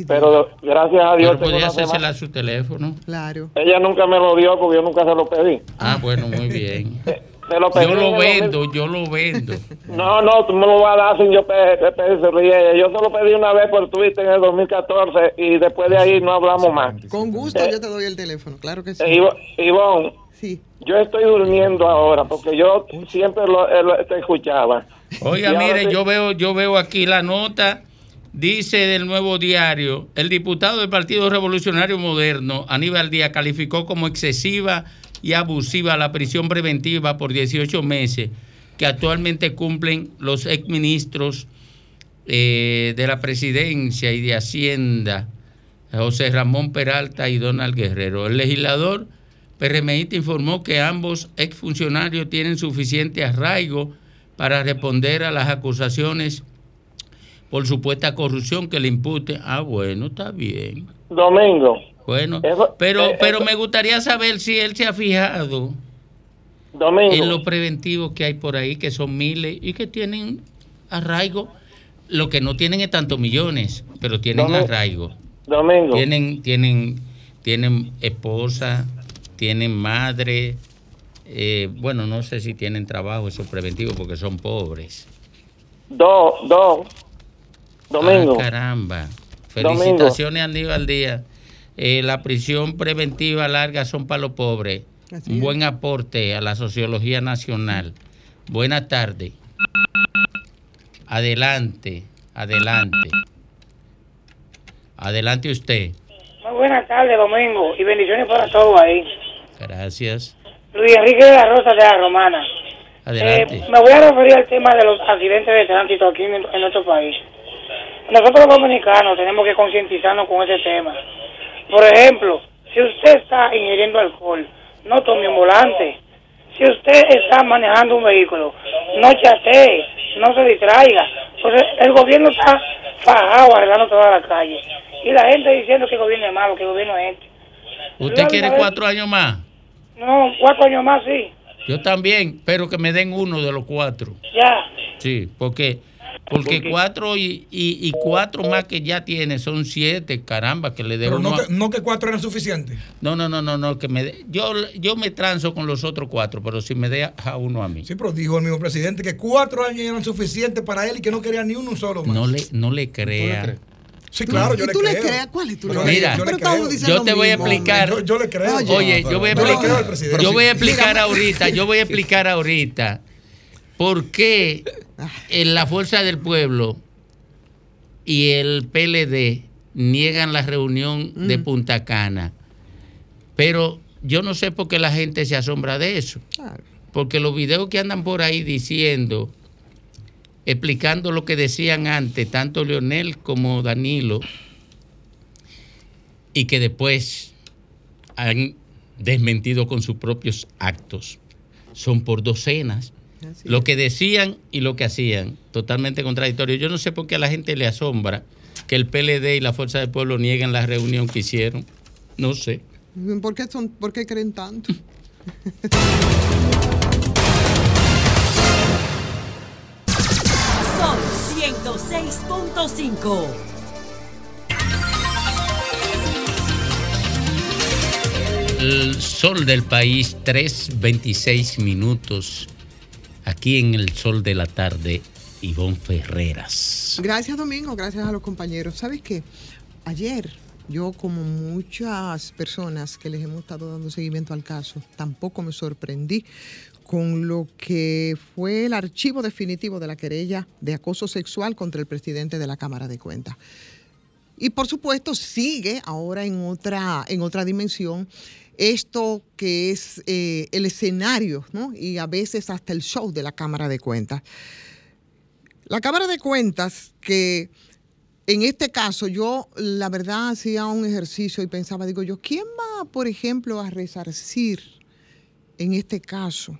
Pero gracias a Dios. Pero podía hacérsela a su teléfono. Claro. Ella nunca me lo dio porque yo nunca se lo pedí. Ah, bueno, muy bien. lo yo lo vendo, yo lo vendo. No, no, tú me lo vas a dar sin yo pedirse. Yo se lo pedí una vez por Twitter en el 2014 y después de ahí no hablamos más. Con gusto eh, yo te doy el teléfono, claro que sí. Eh, Ivonne, sí. yo estoy durmiendo ahora porque yo siempre lo, eh, te escuchaba. Oiga, mire, yo veo, yo veo aquí la nota Dice del nuevo diario, el diputado del Partido Revolucionario Moderno, Aníbal Díaz, calificó como excesiva y abusiva la prisión preventiva por 18 meses que actualmente cumplen los exministros eh, de la presidencia y de Hacienda, José Ramón Peralta y Donald Guerrero. El legislador PRMista informó que ambos exfuncionarios tienen suficiente arraigo para responder a las acusaciones por supuesta corrupción que le impute. Ah, bueno, está bien. Domingo. Bueno, pero, eh, pero me gustaría saber si él se ha fijado en lo preventivo que hay por ahí, que son miles y que tienen arraigo. Lo que no tienen es tantos millones, pero tienen arraigo. Domingo. Tienen, tienen, tienen esposa, tienen madre. Eh, bueno, no sé si tienen trabajo, eso preventivo, porque son pobres. Dos, dos. Domingo. Ah, caramba. Felicitaciones, Aníbal Díaz. Eh, la prisión preventiva larga son para los pobres. Un buen aporte a la sociología nacional. Buenas tardes. Adelante, adelante. Adelante usted. Muy buenas tardes, Domingo, y bendiciones para todos ahí. Gracias. Luis Enrique de la Rosa de la Romana. Adelante. Eh, me voy a referir al tema de los accidentes de tránsito aquí en, en nuestro país. Nosotros los dominicanos tenemos que concientizarnos con ese tema. Por ejemplo, si usted está ingiriendo alcohol, no tome un volante. Si usted está manejando un vehículo, no chatee, no se distraiga. Pues el gobierno está fajado arreglando toda la calle. Y la gente diciendo que el gobierno es malo, que el gobierno es este. ¿Usted quiere cuatro años más? No, cuatro años más sí. Yo también, pero que me den uno de los cuatro. Ya. Sí, porque porque cuatro y, y, cuatro más que ya tiene son siete, caramba, que le debo. Pero no, que, no que cuatro eran suficientes. No, no, no, no, no, que me yo, yo me transo con los otros cuatro, pero si me deja uno a mí. Sí, pero dijo el mismo presidente que cuatro años eran suficientes para él y que no quería ni uno solo más. No le, no le crea. Sí, claro, yo ¿Y le tú creo. le creas? ¿Cuál es tu Mira, yo, yo te voy a explicar. Yo, yo, le creo. Oye, yo voy a explicar. Yo voy a explicar ahorita, yo voy a explicar ahorita por qué en la fuerza del pueblo y el PLD niegan la reunión de Mm. Punta Cana. Pero yo no sé por qué la gente se asombra de eso. Porque los videos que andan por ahí diciendo, explicando lo que decían antes, tanto Leonel como Danilo, y que después han desmentido con sus propios actos, son por docenas. Así Lo que decían y lo que hacían, totalmente contradictorio. Yo no sé por qué a la gente le asombra que el PLD y la Fuerza del Pueblo nieguen la reunión que hicieron. No sé. ¿Por qué, son, ¿Por qué creen tanto? Son 106.5. El sol del país, 3.26 minutos. Aquí en el sol de la tarde, Ivonne Ferreras. Gracias, Domingo. Gracias a los compañeros. ¿Sabes qué? Ayer, yo, como muchas personas que les hemos estado dando seguimiento al caso, tampoco me sorprendí con lo que fue el archivo definitivo de la querella de acoso sexual contra el presidente de la Cámara de Cuentas. Y por supuesto sigue ahora en otra, en otra dimensión esto que es eh, el escenario, ¿no? Y a veces hasta el show de la Cámara de Cuentas. La Cámara de Cuentas, que en este caso yo la verdad hacía un ejercicio y pensaba, digo yo, ¿quién va, por ejemplo, a resarcir en este caso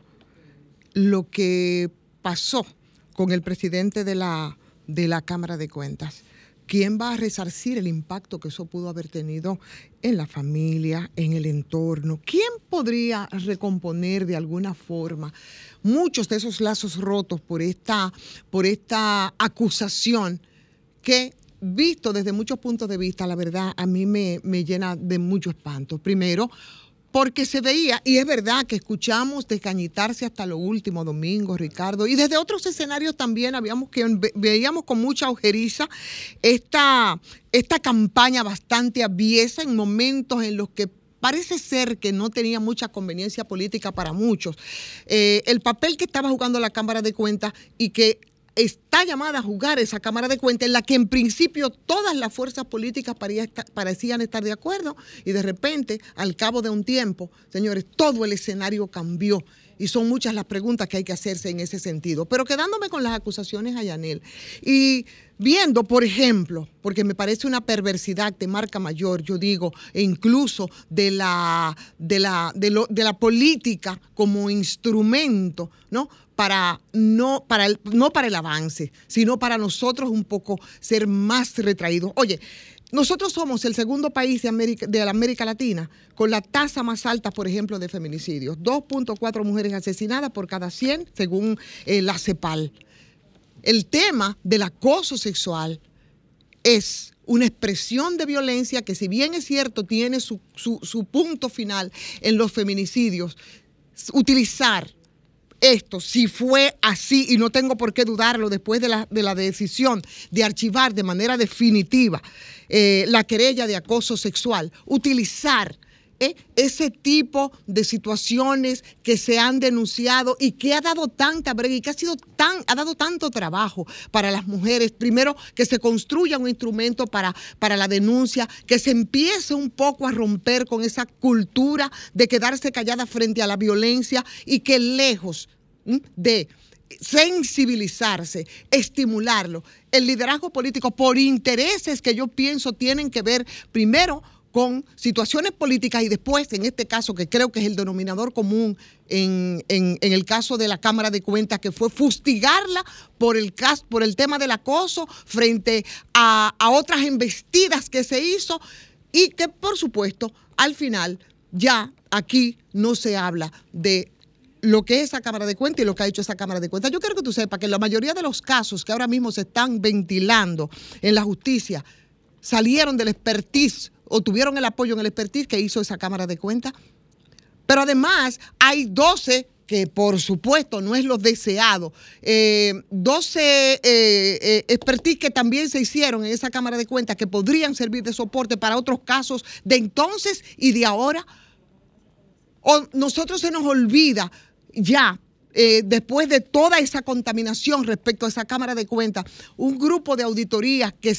lo que pasó con el presidente de la, de la Cámara de Cuentas? ¿Quién va a resarcir el impacto que eso pudo haber tenido en la familia, en el entorno? ¿Quién podría recomponer de alguna forma muchos de esos lazos rotos por esta, por esta acusación que, visto desde muchos puntos de vista, la verdad a mí me, me llena de mucho espanto? Primero, porque se veía, y es verdad que escuchamos descañitarse hasta lo último, Domingo, Ricardo, y desde otros escenarios también habíamos que ve- veíamos con mucha ojeriza esta, esta campaña bastante aviesa en momentos en los que parece ser que no tenía mucha conveniencia política para muchos. Eh, el papel que estaba jugando la Cámara de Cuentas y que está llamada a jugar esa Cámara de Cuentas en la que en principio todas las fuerzas políticas parecían estar de acuerdo y de repente, al cabo de un tiempo, señores, todo el escenario cambió. Y son muchas las preguntas que hay que hacerse en ese sentido. Pero quedándome con las acusaciones a y viendo, por ejemplo, porque me parece una perversidad de marca mayor, yo digo, e incluso de la, de la, de la política como instrumento, ¿no? Para no, para el, no para el avance, sino para nosotros un poco ser más retraídos. Oye, nosotros somos el segundo país de, América, la América Latina con la tasa más alta, por ejemplo, de feminicidios. 2.4 mujeres asesinadas por cada 100, según eh, la CEPAL. El tema del acoso sexual es una expresión de violencia que si bien es cierto tiene su, punto final en los feminicidios, utilizar esto, si fue así, y no tengo por qué dudarlo después de la decisión de archivar de manera definitiva eh, la querella de acoso sexual, utilizar eh, ese tipo de situaciones que se han denunciado y que ha dado tanta brega y que ha sido tan, ha dado tanto trabajo para las mujeres. Primero, que se construya un instrumento para, para la denuncia, que se empiece un poco a romper con esa cultura de quedarse callada frente a la violencia y que lejos de sensibilizarse, estimularlo, el liderazgo político por intereses que yo pienso tienen que ver primero con situaciones políticas y después, en este caso, que creo que es el denominador común en, el caso de la Cámara de Cuentas, que fue fustigarla por el, caso, por el tema del acoso frente a, a otras embestidas que se hizo y que, por supuesto, al final ya aquí no se habla de lo que es esa Cámara de Cuentas y lo que ha hecho esa Cámara de Cuentas. Yo quiero que tú sepas que la mayoría de los casos que ahora mismo se están ventilando en la justicia salieron del expertise o tuvieron el apoyo en el expertise que hizo esa Cámara de Cuentas. Pero además hay 12 que por supuesto no es lo deseado, 12 eh, eh, expertise que también se hicieron en esa Cámara de Cuentas que podrían servir de soporte para otros casos de entonces y de ahora. O nosotros se nos olvida ya eh, después de toda esa contaminación respecto a esa Cámara de Cuentas, un grupo de auditorías que,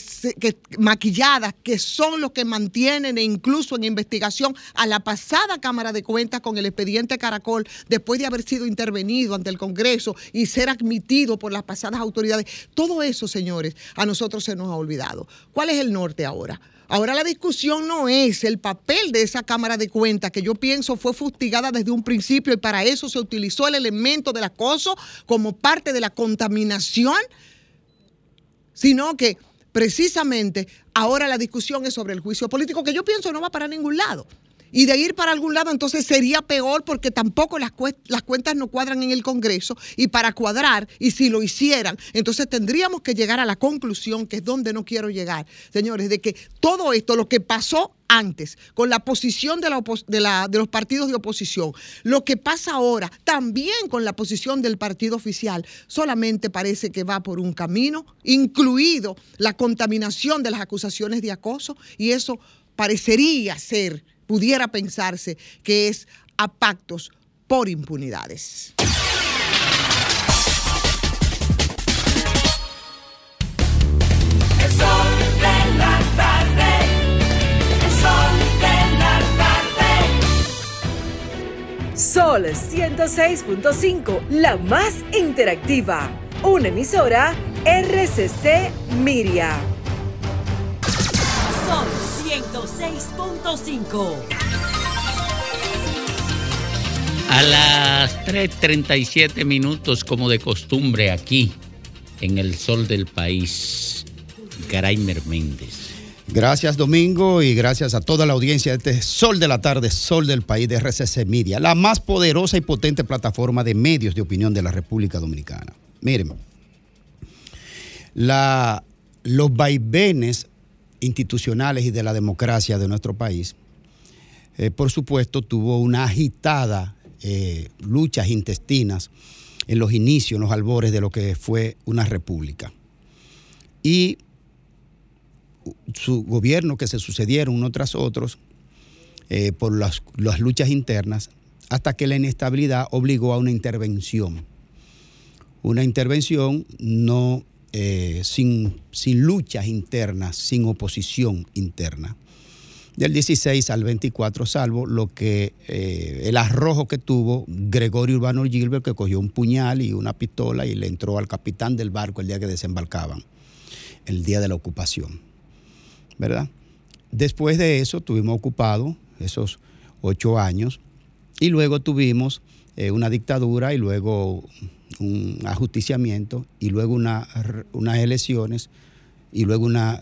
maquilladas que son los que mantienen e incluso en investigación a la pasada Cámara de Cuentas con el expediente Caracol, después de haber sido intervenido ante el Congreso y ser admitido por las pasadas autoridades. Todo eso, señores, a nosotros se nos ha olvidado. ¿Cuál es el norte ahora? Ahora la discusión no es el papel de esa Cámara de Cuentas, que yo pienso fue fustigada desde un principio y para eso se utilizó el elemento del acoso como parte de la contaminación, sino que precisamente ahora la discusión es sobre el juicio político, que yo pienso no va para ningún lado y de ir para algún lado entonces sería peor porque tampoco las, cuentas no cuadran en el Congreso y para cuadrar, y si lo hicieran, entonces tendríamos que llegar a la conclusión, que es donde no quiero llegar, señores, de que todo esto, lo que pasó antes, con la posición de, la, de, los partidos de oposición, lo que pasa ahora, también con la posición del partido oficial, solamente parece que va por un camino, incluido la contaminación de las acusaciones de acoso, y eso parecería ser pudiera pensarse que es a pactos por impunidades. El sol de la tarde, el sol de la tarde. Sol 106.5, la más interactiva. Una emisora RCC Miria. Sol 106.5. A las 3.37 minutos, como de costumbre, aquí, en el sol del país, Graimer Méndez. Gracias Domingo y gracias a toda la audiencia de este Sol de la Tarde, Sol del País de RCC Media, la más poderosa y potente plataforma de medios de opinión de la República Dominicana. Miren, la, los vaivenes institucionales y de la democracia de nuestro país, eh, por supuesto, tuvo una agitada eh, luchas intestinas en los inicios, en los albores de lo que fue una república. Y su gobierno que se sucedieron uno tras otros eh, por las, las luchas internas, hasta que la inestabilidad obligó a una intervención. Una intervención no eh, sin, sin luchas internas, sin oposición interna. Del 16 al 24, salvo lo que eh, el arrojo que tuvo Gregorio Urbano Gilbert, que cogió un puñal y una pistola y le entró al capitán del barco el día que desembarcaban, el día de la ocupación. ¿Verdad? Después de eso tuvimos ocupado esos ocho años y luego tuvimos eh, una dictadura y luego un ajusticiamiento y luego una, unas elecciones y luego una,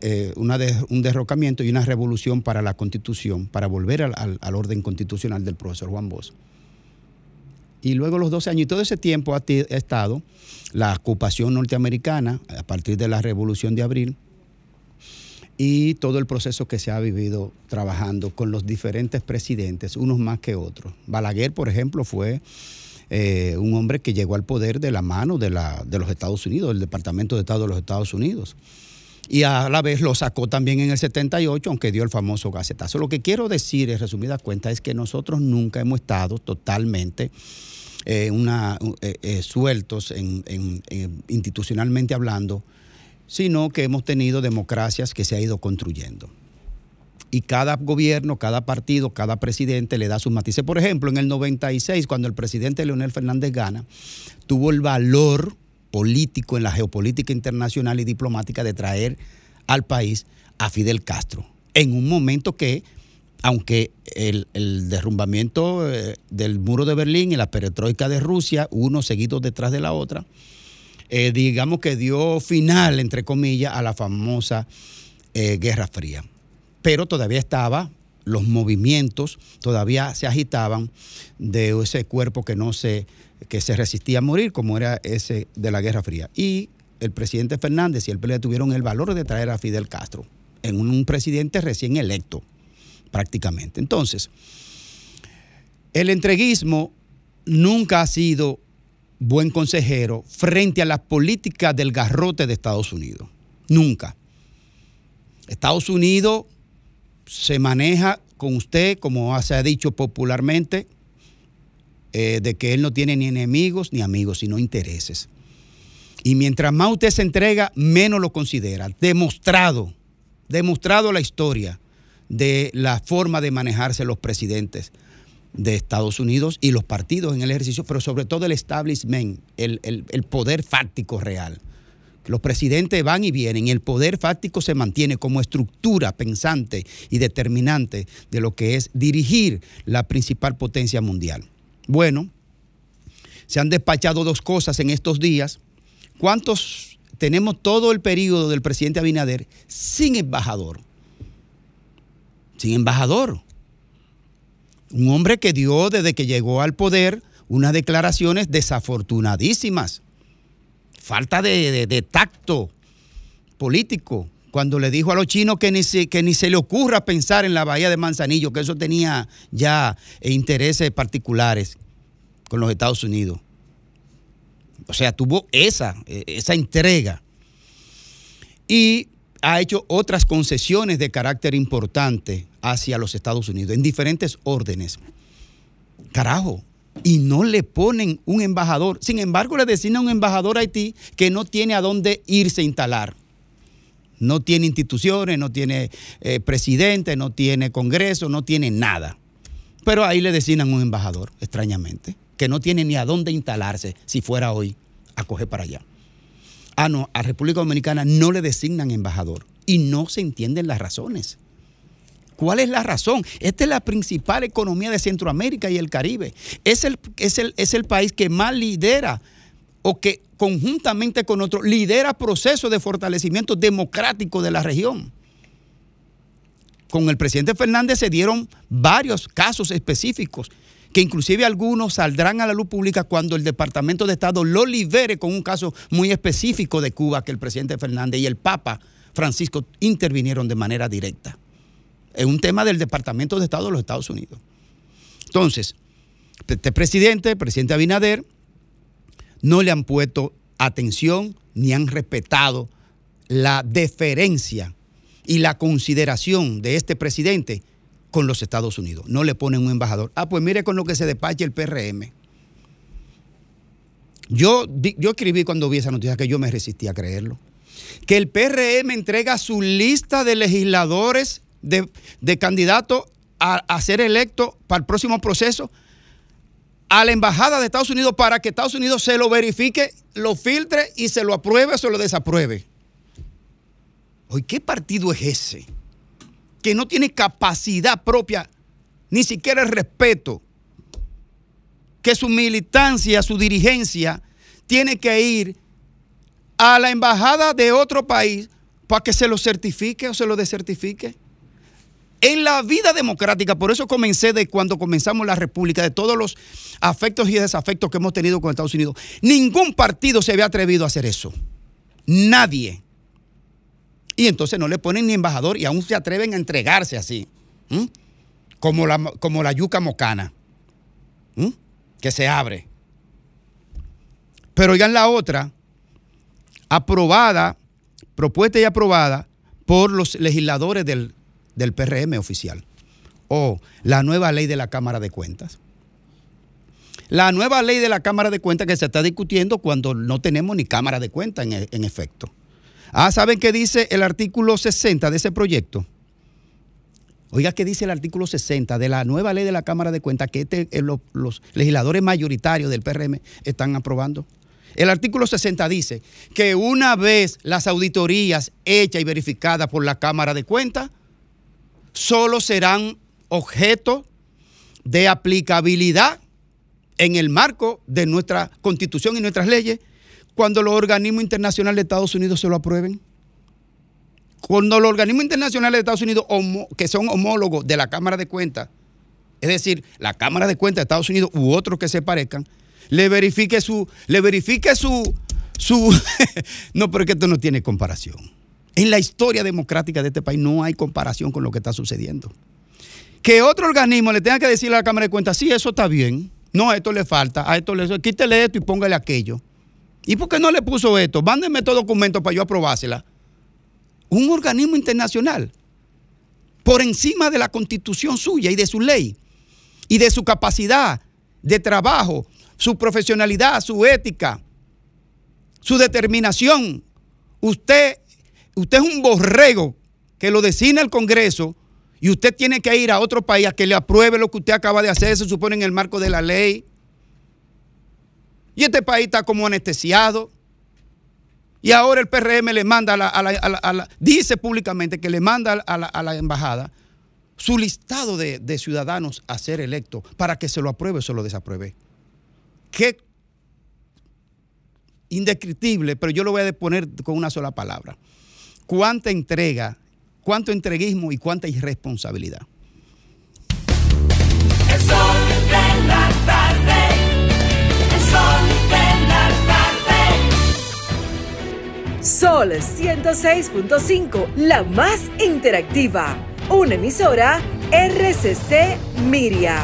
eh, un derrocamiento y una revolución para la constitución, para volver al, orden constitucional del profesor Juan Bosch. Y luego los 12 años, y todo ese tiempo ha, estado la ocupación norteamericana a partir de la revolución de abril y todo el proceso que se ha vivido trabajando con los diferentes presidentes, unos más que otros. Balaguer, por ejemplo, fue eh, un hombre que llegó al poder de la mano de, la, de los Estados Unidos, del Departamento de Estado de los Estados Unidos. Y a la vez lo sacó también en el 78, aunque dio el famoso gacetazo. Lo que quiero decir, en resumida cuenta, es que nosotros nunca hemos estado totalmente eh, eh, sueltos institucionalmente hablando, sino que hemos tenido democracias que se ha ido construyendo y cada gobierno, cada partido, cada presidente le da sus matices. Por ejemplo, en el 96, cuando el presidente Leonel Fernández gana, tuvo el valor político en la geopolítica internacional y diplomática de traer al país a Fidel Castro, en un momento que, aunque el, derrumbamiento eh, del muro de Berlín y la peretroika de Rusia, uno seguido detrás de la otra, eh, digamos que dio final, entre comillas, a la famosa eh, Guerra Fría pero todavía estaba los movimientos todavía se agitaban de ese cuerpo que no se, que se resistía a morir, como era ese de la Guerra Fría. Y el presidente Fernández y el PLD tuvieron el valor de traer a Fidel Castro, en un, presidente recién electo, prácticamente. Entonces, el entreguismo nunca ha sido buen consejero frente a las políticas del garrote de Estados Unidos. Nunca. Estados Unidos se maneja con usted, como se ha dicho popularmente, eh, de que él no tiene ni enemigos ni amigos, sino intereses. Y mientras más usted se entrega, menos lo considera. Demostrado, demostrado la historia de la forma de manejarse los presidentes de Estados Unidos y los partidos en el ejercicio, pero sobre todo el establishment, el, el poder fáctico real. Los presidentes van y vienen y el poder fáctico se mantiene como estructura pensante y determinante de lo que es dirigir la principal potencia mundial. Bueno, se han despachado dos cosas en estos días ¿Cuántos tenemos todo el periodo del presidente Abinader sin embajador? Sin embajador. Un hombre que dio desde que llegó al poder unas declaraciones desafortunadísimas. Falta de, tacto político. Cuando le dijo a los chinos que ni, se, que ni se le ocurra pensar en la bahía de Manzanillo, que eso tenía ya intereses particulares con los Estados Unidos o sea, tuvo esa, esa entrega. Y ha hecho otras concesiones de carácter importante hacia los Estados Unidos, en diferentes órdenes. Carajo, y no le ponen un embajador. Sin embargo, le designan un embajador a Haití que no tiene a dónde irse a instalar. No tiene instituciones, no tiene eh, presidente, no tiene congreso, no tiene nada. Pero ahí le designan un embajador, extrañamente que no tiene ni a dónde instalarse si fuera hoy a coger para allá. Ah, no, a República Dominicana no le designan embajador y no se entienden las razones. ¿Cuál es la razón? Esta es la principal economía de Centroamérica y el Caribe. Es el, es el, es el país que más lidera o que conjuntamente con otros lidera procesos de fortalecimiento democrático de la región. Con el presidente Fernández se dieron varios casos específicos que inclusive algunos saldrán a la luz pública cuando el Departamento de Estado lo libere con un caso muy específico de Cuba que el presidente Fernández y el Papa Francisco intervinieron de manera directa. Es un tema del Departamento de Estado de los Estados Unidos. Entonces, este presidente, el presidente Abinader, no le han puesto atención ni han respetado la deferencia y la consideración de este presidente con los Estados Unidos. No le ponen un embajador. Ah, pues mire con lo que se despache el PRM. Yo, yo escribí cuando vi esa noticia que yo me resistí a creerlo. Que el PRM entrega su lista de legisladores, de, candidatos a, a ser electos para el próximo proceso a la embajada de Estados Unidos para que Estados Unidos se lo verifique, lo filtre y se lo apruebe o se lo desapruebe. Hoy, ¿qué partido es ese? que no tiene capacidad propia, ni siquiera el respeto, que su militancia, su dirigencia, tiene que ir a la embajada de otro país para que se lo certifique o se lo desertifique. En la vida democrática, por eso comencé de cuando comenzamos la República, de todos los afectos y desafectos que hemos tenido con Estados Unidos, ningún partido se había atrevido a hacer eso. Nadie y entonces no le ponen ni embajador y aún se atreven a entregarse así, como, la, como la yuca mocana, que se abre. Pero oigan la otra, aprobada, propuesta y aprobada por los legisladores del, del PRM oficial, o la nueva ley de la Cámara de Cuentas. La nueva ley de la Cámara de Cuentas que se está discutiendo cuando no tenemos ni Cámara de Cuentas en efecto. Ah, ¿saben qué dice el artículo 60 de ese proyecto? Oiga, ¿qué dice el artículo 60 de la nueva ley de la Cámara de Cuentas que este, eh, los, legisladores mayoritarios del PRM están aprobando? El artículo 60 dice que una vez las auditorías hechas y verificadas por la Cámara de Cuentas, solo serán objeto de aplicabilidad en el marco de nuestra constitución y nuestras leyes cuando los organismos internacionales de Estados Unidos se lo aprueben. Cuando los organismos internacionales de Estados Unidos, que son homólogos de la Cámara de Cuentas, es decir, la Cámara de Cuentas de Estados Unidos u otros que se parezcan, le verifique su, le verifique su, su, no, pero que esto no tiene comparación. En la historia democrática de este país no hay comparación con lo que está sucediendo. Que otro organismo le tenga que decirle a la Cámara de Cuentas, sí, eso está bien, no, a esto le falta, a esto le quítele esto y póngale aquello. ¿Y por qué no le puso esto? Mándeme estos documentos para yo aprobársela. Un organismo internacional, por encima de la constitución suya y de su ley, y de su capacidad de trabajo, su profesionalidad, su ética, su determinación. Usted, usted es un borrego que lo designa el Congreso y usted tiene que ir a otro país a que le apruebe lo que usted acaba de hacer, se supone en el marco de la ley. Y este país está como anestesiado. Y ahora el PRM le manda a la, dice públicamente que le manda a la, embajada su listado de, ciudadanos a ser electos para que se lo apruebe o se lo desapruebe. Qué indescriptible, pero yo lo voy a poner con una sola palabra. Cuánta entrega, cuánto entreguismo y cuánta irresponsabilidad. El sol de la tarde, el sol de la tarde. Sol 106.5, la más interactiva. Una emisora RCC Miria.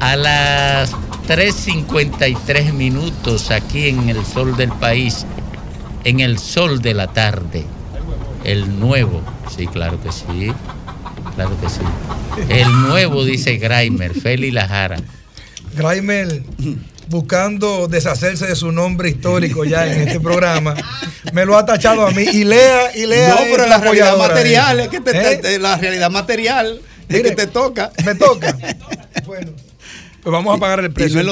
A las 3.53 minutos aquí en el sol del país, en el sol de la tarde, el nuevo, sí, claro que sí, claro que sí. El nuevo, dice Graimer, Feli Lajara. Graimer, buscando deshacerse de su nombre histórico ya en este programa, me lo ha tachado a mí. Y lea, y lea. No, pero la realidad material, es que te, ¿Eh? la realidad material es que te toca. Me toca. Bueno. Pues vamos a pagar el precio. Y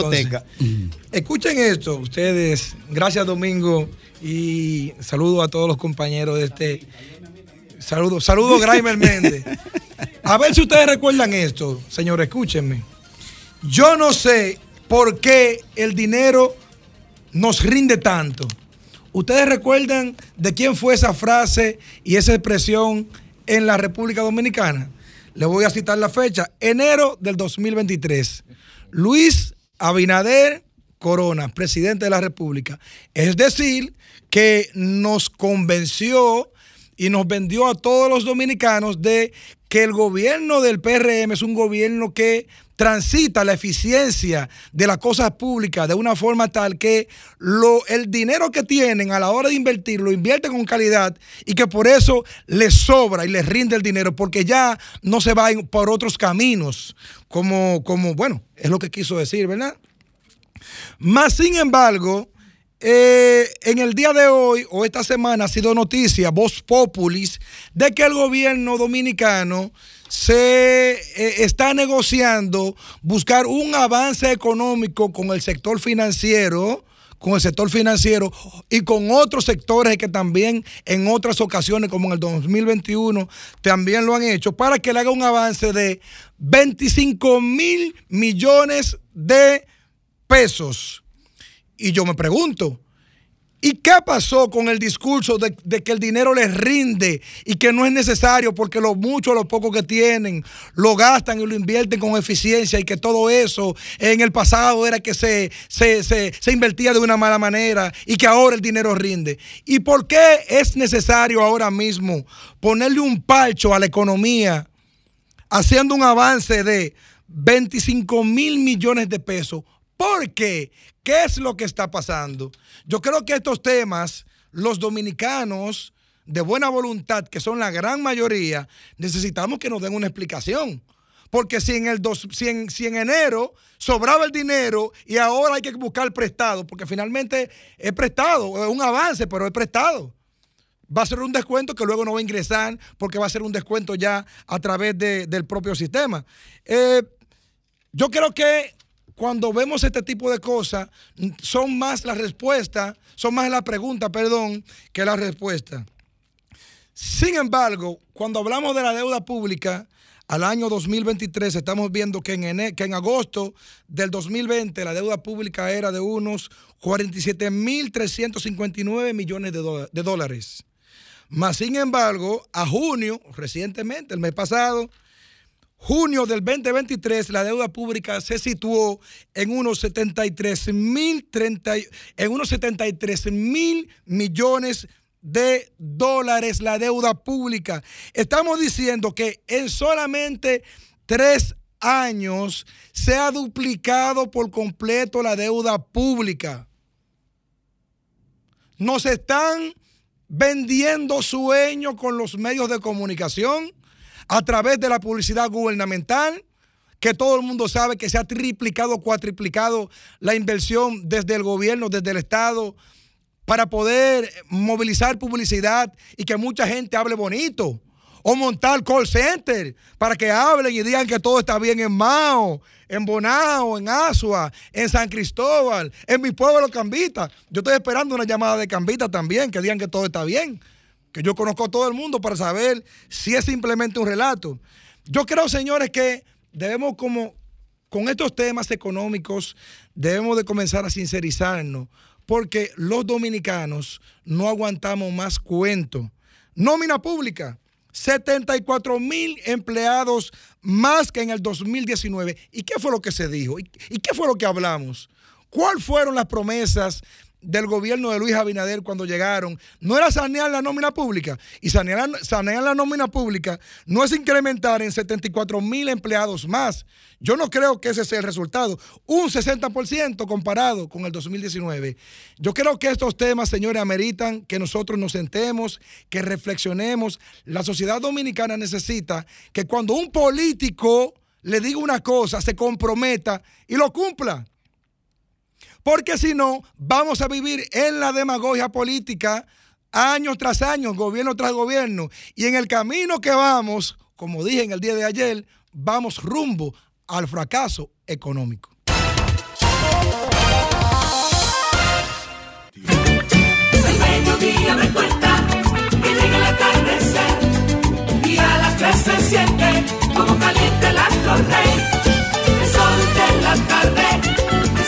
Escuchen esto, ustedes. Gracias, Domingo. Y saludo a todos los compañeros de este. Saludo, saludo, Graimer Méndez. A ver si ustedes recuerdan esto, señores, escúchenme. Yo no sé por qué el dinero nos rinde tanto. ¿Ustedes recuerdan de quién fue esa frase y esa expresión en la República Dominicana? Le voy a citar la fecha, enero del 2023. Luis Abinader Corona, presidente de la República. Es decir, que nos convenció y nos vendió a todos los dominicanos de que el gobierno del PRM es un gobierno que transita la eficiencia de las cosas públicas de una forma tal que el dinero que tienen a la hora de invertir lo invierten con calidad y que por eso les sobra y les rinde el dinero porque ya no se va por otros caminos como, como bueno, es lo que quiso decir, ¿verdad? Más sin embargo, eh, en el día de hoy o esta semana ha sido noticia, voz populis, de que el gobierno dominicano se eh, está negociando buscar un avance económico con el sector financiero con el sector financiero y con otros sectores que también en otras ocasiones, como en el 2021, también lo han hecho, para que le haga un avance de 25 mil millones de pesos. Y yo me pregunto, ¿Y qué pasó con el discurso de, que el dinero les rinde y que no es necesario porque lo mucho o lo poco que tienen lo gastan y lo invierten con eficiencia y que todo eso en el pasado era que se, se, se invertía de una mala manera y que ahora el dinero rinde? ¿Y por qué es necesario ahora mismo ponerle un palcho a la economía haciendo un avance de 25 mil millones de pesos? ¿Por qué? ¿Qué es lo que está pasando? Yo creo que estos temas, los dominicanos de buena voluntad, que son la gran mayoría, necesitamos que nos den una explicación. Porque si en, el dos, si en, enero sobraba el dinero y ahora hay que buscar prestado, porque finalmente es prestado, es un avance, pero es prestado. Va a ser un descuento que luego no va a ingresar porque va a ser un descuento ya a través del propio sistema. Eh, yo creo que cuando vemos este tipo de cosas, son más la respuesta, son más la pregunta, perdón, que la respuesta. Sin embargo, cuando hablamos de la deuda pública, al año 2023 estamos viendo que en, que en agosto del 2020 la deuda pública era de unos 47.359 millones de, de dólares. Más sin embargo, a junio, recientemente, el mes pasado, junio del 2023, la deuda pública se situó en unos 73 mil en unos 73 mil millones de dólares la deuda pública. Estamos diciendo que en solamente tres años se ha duplicado por completo la deuda pública. Nos están vendiendo sueños con los medios de comunicación a través de la publicidad gubernamental, que todo el mundo sabe que se ha triplicado, cuatriplicado la inversión desde el gobierno, desde el Estado, para poder movilizar publicidad y que mucha gente hable bonito. O montar call center para que hablen y digan que todo está bien en Mao, en Bonao, en Asua, en San Cristóbal, en mi pueblo Cambita. Yo estoy esperando una llamada de Cambita también, que digan que todo está bien que yo conozco a todo el mundo para saber si es simplemente un relato. Yo creo, señores, que debemos como con estos temas económicos debemos de comenzar a sincerizarnos porque los dominicanos no aguantamos más cuento. Nómina pública, 74 mil empleados más que en el 2019. ¿Y qué fue lo que se dijo? ¿Y qué fue lo que hablamos? ¿Cuáles fueron las promesas del gobierno de Luis Abinader cuando llegaron no era sanear la nómina pública. Y sanear, la nómina pública no es incrementar en 74 mil empleados más. Yo no creo que ese sea el resultado. Un 60% comparado con el 2019. Yo creo que estos temas, señores, ameritan que nosotros nos sentemos, que reflexionemos. La sociedad dominicana necesita que cuando un político le diga una cosa, se comprometa y lo cumpla porque si no, vamos a vivir en la demagogia política año tras año, gobierno tras gobierno. Y en el camino que vamos, como dije en el día de ayer, vamos rumbo al fracaso económico. Se siente como caliente el sol de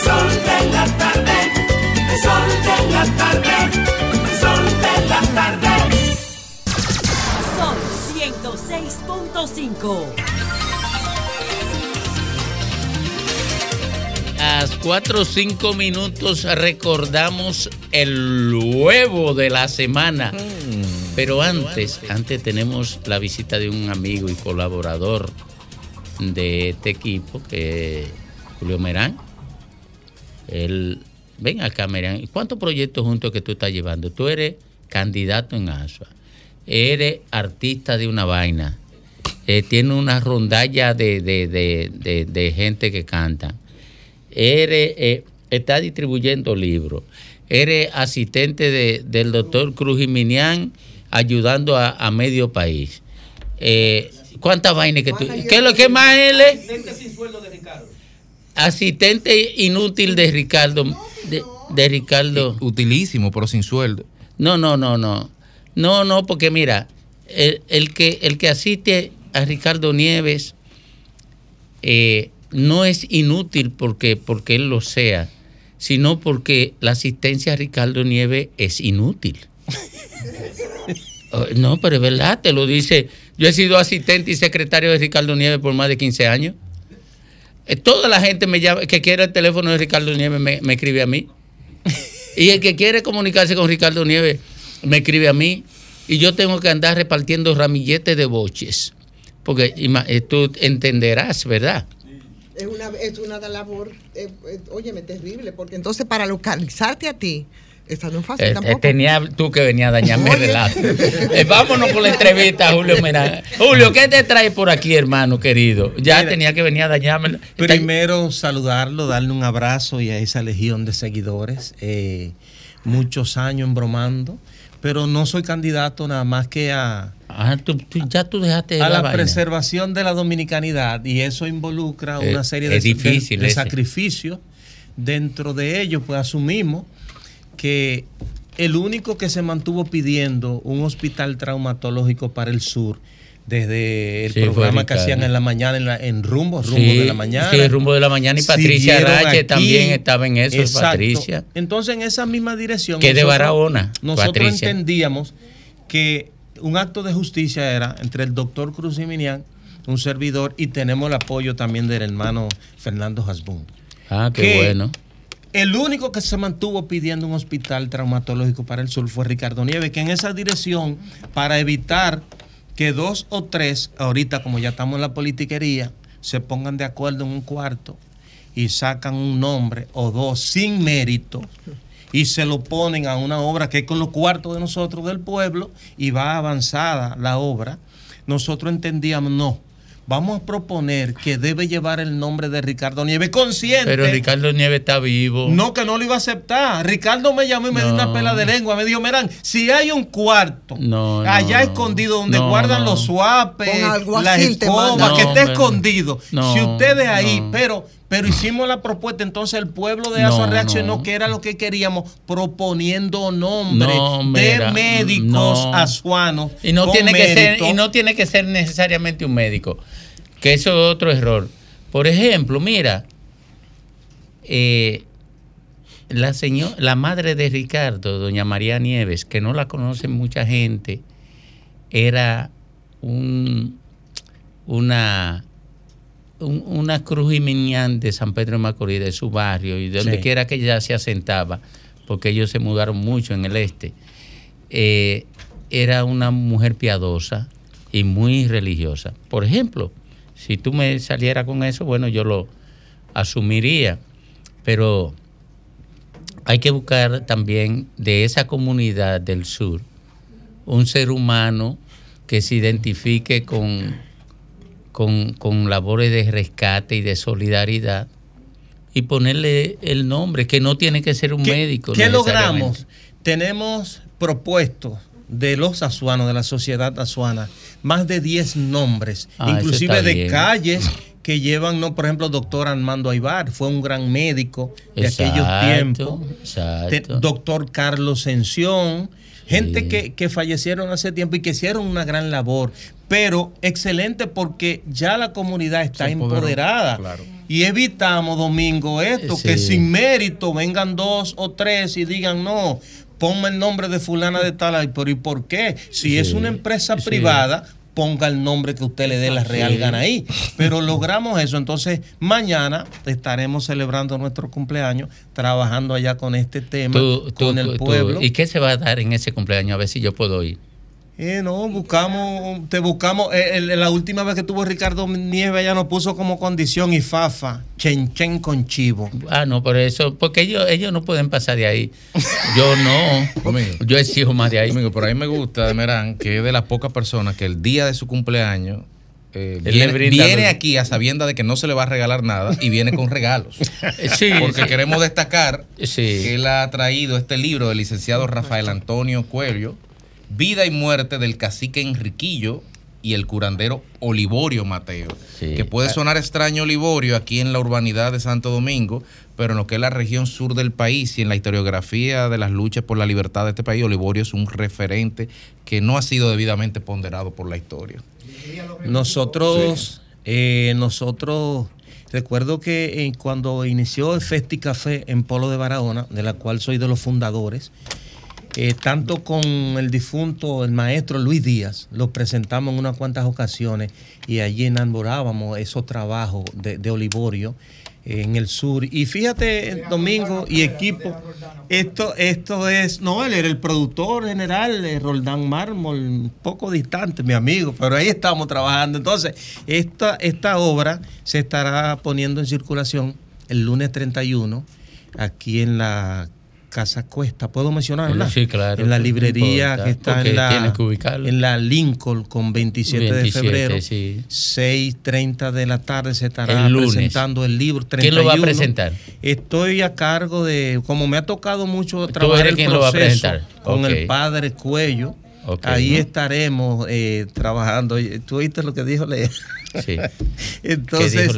sol de la tarde, el sol de la tarde, el sol de la tarde. Son 106.5. A las 4 o 5 minutos recordamos el huevo de la semana. Mm. Pero antes, antes tenemos la visita de un amigo y colaborador de este equipo, que es Julio Merán el, ven acá, Miriam, ¿cuántos proyectos juntos que tú estás llevando? Tú eres candidato en ASUA, eres artista de una vaina, eh, tienes una rondalla de, gente que canta, eres, eh, estás distribuyendo libros, eres asistente del doctor Cruz Jiminián ayudando a, medio país. Eh, ¿Cuántas vainas que tú... ¿Qué es lo que más él es? Asistente inútil de Ricardo. De, Ricardo. Utilísimo, pero sin sueldo. No, no, no, no. No, no, porque mira, el, que, el que asiste a Ricardo Nieves eh, no es inútil porque, porque él lo sea, sino porque la asistencia a Ricardo Nieves es inútil. Oh, no, pero es verdad, te lo dice. Yo he sido asistente y secretario de Ricardo Nieves por más de 15 años. Eh, toda la gente me llama, que quiere el teléfono de Ricardo Nieves me, escribe a mí. y el que quiere comunicarse con Ricardo Nieves me escribe a mí. Y yo tengo que andar repartiendo ramilletes de boches. Porque eh, tú entenderás, ¿verdad? Es una, es una labor, eh, óyeme, terrible, porque entonces para localizarte a ti, esta no es fácil eh, tampoco. tenía tú que venía a dañarme el relato. Eh, vámonos con la entrevista, Julio Julio, ¿qué te trae por aquí, hermano querido? Ya tenía que venir a dañarme. Primero, saludarlo, darle un abrazo y a esa legión de seguidores. Eh, muchos años embromando, pero no soy candidato nada más que a. Ah, ya tú dejaste a la, preservación de la dominicanidad y eso involucra una serie de, de sacrificios. Dentro de ellos, pues asumimos que el único que se mantuvo pidiendo un hospital traumatológico para el sur desde el programa que hacían en la mañana en, la, en Rumbo, Rumbo de la Mañana. Sí, Rumbo de la Mañana y Patricia Rache también estaba en eso, Patricia. Entonces, en esa misma dirección. Que de Barahona. Nosotros entendíamos que un acto de justicia era entre el doctor Cruz y Minian, un servidor, y tenemos el apoyo también del hermano Fernando Hasbun. Ah, qué bueno. El único que se mantuvo pidiendo un hospital traumatológico para el sur fue Ricardo Nieves, que en esa dirección, para evitar que dos o tres, ahorita como ya estamos en la politiquería, se pongan de acuerdo en un cuarto y sacan un nombre o dos sin mérito y se lo ponen a una obra que es con los cuartos de nosotros del pueblo y va avanzada la obra, nosotros entendíamos, no, vamos a proponer que debe llevar el nombre de Ricardo Nieves, consciente. Pero Ricardo Nieves está vivo. No, que no lo iba a aceptar. Ricardo me llamó y me dio una pela de lengua. Me dijo, miran, si hay un cuarto allá escondido donde guardan los suapes, la escoba, que esté escondido. si ustedes ahí, pero pero hicimos la propuesta, entonces el pueblo de Aso reaccionó, que era lo que queríamos, proponiendo nombres de médicos azuanos. Y no, tiene que ser, y no tiene que ser necesariamente un médico, que eso es otro error. Por ejemplo, mira, eh, la, señora, la madre de Ricardo, doña María Nieves, que no la conoce mucha gente, era un, una una cruz y de San Pedro de Macorís, de su barrio, y de donde quiera que ella se asentaba, porque ellos se mudaron mucho en el este, eh, era una mujer piadosa y muy religiosa. Por ejemplo, si tú me salieras con eso, bueno, yo lo asumiría, pero hay que buscar también de esa comunidad del sur un ser humano que se identifique con con, labores de rescate y de solidaridad y ponerle el nombre, que no tiene que ser un médico. ¿Qué logramos? Tenemos propuestos de los azuanos, de la sociedad azuana, más de 10 nombres, ah, inclusive de calles que llevan, no, por ejemplo, doctor Armando Aybar, fue un gran médico de aquellos tiempos. Doctor Carlos Sención, gente que, que, fallecieron hace tiempo y que hicieron una gran labor pero excelente porque ya la comunidad está empoderada. Y evitamos, Domingo, esto, que sin mérito vengan dos o tres y digan, no, ponme el nombre de fulana de tal, pero ¿y por qué? Si es una empresa privada, ponga el nombre que usted le dé la real gana ahí. Pero logramos eso. Entonces, mañana estaremos celebrando nuestro cumpleaños, trabajando allá con este tema, con el pueblo. ¿Y qué se va a dar en ese cumpleaños? A ver si yo puedo ir. Eh, no, buscamos, te buscamos. Eh, la última vez que tuvo Ricardo Nieves, ya nos puso como condición y fafa, chen chen con chivo. Ah, no, por eso, porque ellos, ellos no pueden pasar de ahí. Yo no. yo exijo más de ahí. Amigo, por ahí me gusta de Merán, que es de las pocas personas que el día de su cumpleaños eh, viene, aquí a sabienda de que no se le va a regalar nada y viene con regalos. Sí, Porque queremos destacar que él ha traído este libro del licenciado Rafael Antonio Cuello Vida y muerte del cacique Enriquillo y el curandero Olivorio Mateo. Que puede ah. sonar extraño Olivorio aquí en la urbanidad de Santo Domingo, pero en lo que es la región sur del país y en la historiografía de las luchas por la libertad de este país, Olivorio es un referente que no ha sido debidamente ponderado por la historia. Nosotros, eh, nosotros, recuerdo que eh, cuando inició el Festi Café en Polo de Barahona, de la cual soy de los fundadores, eh, tanto con el difunto, el maestro Luis Díaz, lo presentamos en unas cuantas ocasiones y allí enamorábamos esos trabajos de, Olivorio eh, en el sur. Y fíjate, Domingo y equipo, esto, esto es, no, él era el productor general, Roldán Mármol, un poco distante, mi amigo, pero ahí estamos trabajando. Entonces, esta, esta obra se estará poniendo en circulación el lunes 31 aquí en la Casa Cuesta, ¿puedo mencionarla? Sí, claro. En la librería que está en la, en la Lincoln con 27, de febrero, 6.30 de la tarde se estará presentando el libro. 31. ¿Quién lo va a presentar? Estoy a cargo de, como me ha tocado mucho trabajar el proceso con el padre Cuello, Ahí estaremos eh, trabajando. ¿Tú oíste lo que dijo Lea? Sí. Entonces,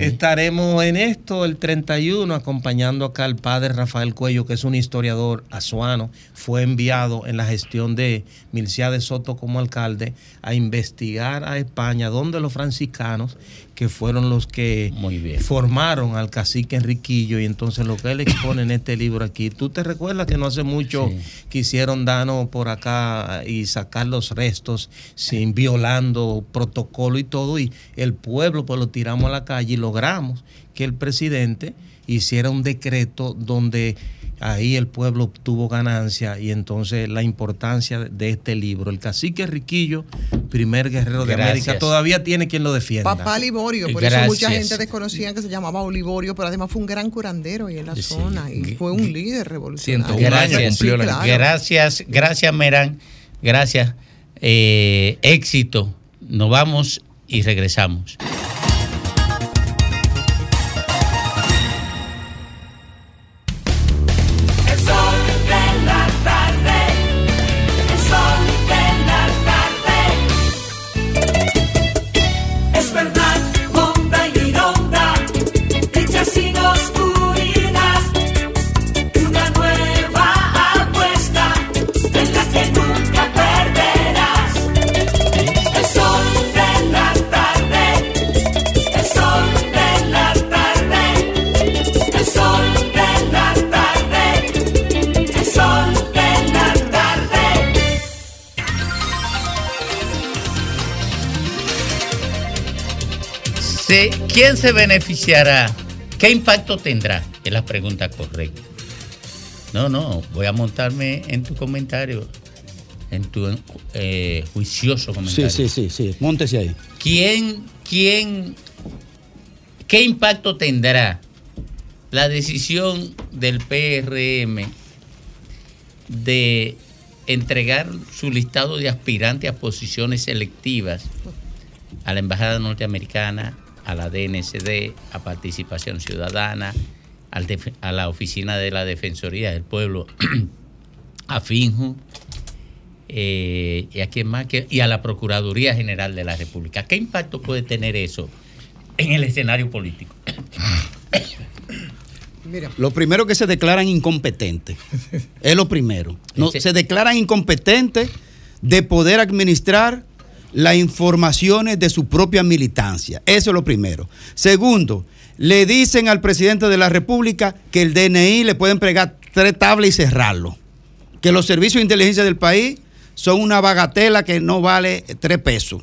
estaremos en esto el 31 acompañando acá al padre Rafael Cuello, que es un historiador azuano. Fue enviado en la gestión de Milcia de Soto como alcalde a investigar a España, donde los franciscanos que fueron los que formaron al cacique Enriquillo y entonces lo que él expone en este libro aquí. ¿Tú te recuerdas que no hace mucho quisieron darnos por acá y sacar los restos sin violando protocolo y todo y el pueblo pues lo tiramos a la calle y logramos que el presidente hiciera un decreto donde ahí el pueblo obtuvo ganancia y entonces la importancia de este libro. El cacique Riquillo, primer guerrero de América, todavía tiene quien lo defienda. Papá Liborio, por eso mucha gente desconocía que se llamaba Olivorio, pero además fue un gran curandero ahí en la zona y fue un líder revolucionario. Gracias, gracias, gracias Merán, gracias, eh, éxito. Nos vamos y regresamos. ¿Quién se beneficiará? ¿Qué impacto tendrá? Es la pregunta correcta. No, no, voy a montarme en tu comentario, en tu eh, juicioso comentario. Sí, sí, sí, sí, móntese ahí. ¿Quién, quién, qué impacto tendrá la decisión del PRM de entregar su listado de aspirantes a posiciones selectivas a la Embajada Norteamericana, a la DNCD, a Participación Ciudadana, a la Oficina de la Defensoría del Pueblo, a FINJU, eh, y a quién más que, y a la Procuraduría General de la República. ¿Qué impacto puede tener eso en el escenario político? Mira. Lo primero que se declaran incompetentes. es lo primero. No, se declaran incompetentes de poder administrar las informaciones de su propia militancia. Eso es lo primero. Segundo, le dicen al presidente de la República que el DNI le pueden pregar tres tablas y cerrarlo. Que los servicios de inteligencia del país son una bagatela que no vale tres pesos.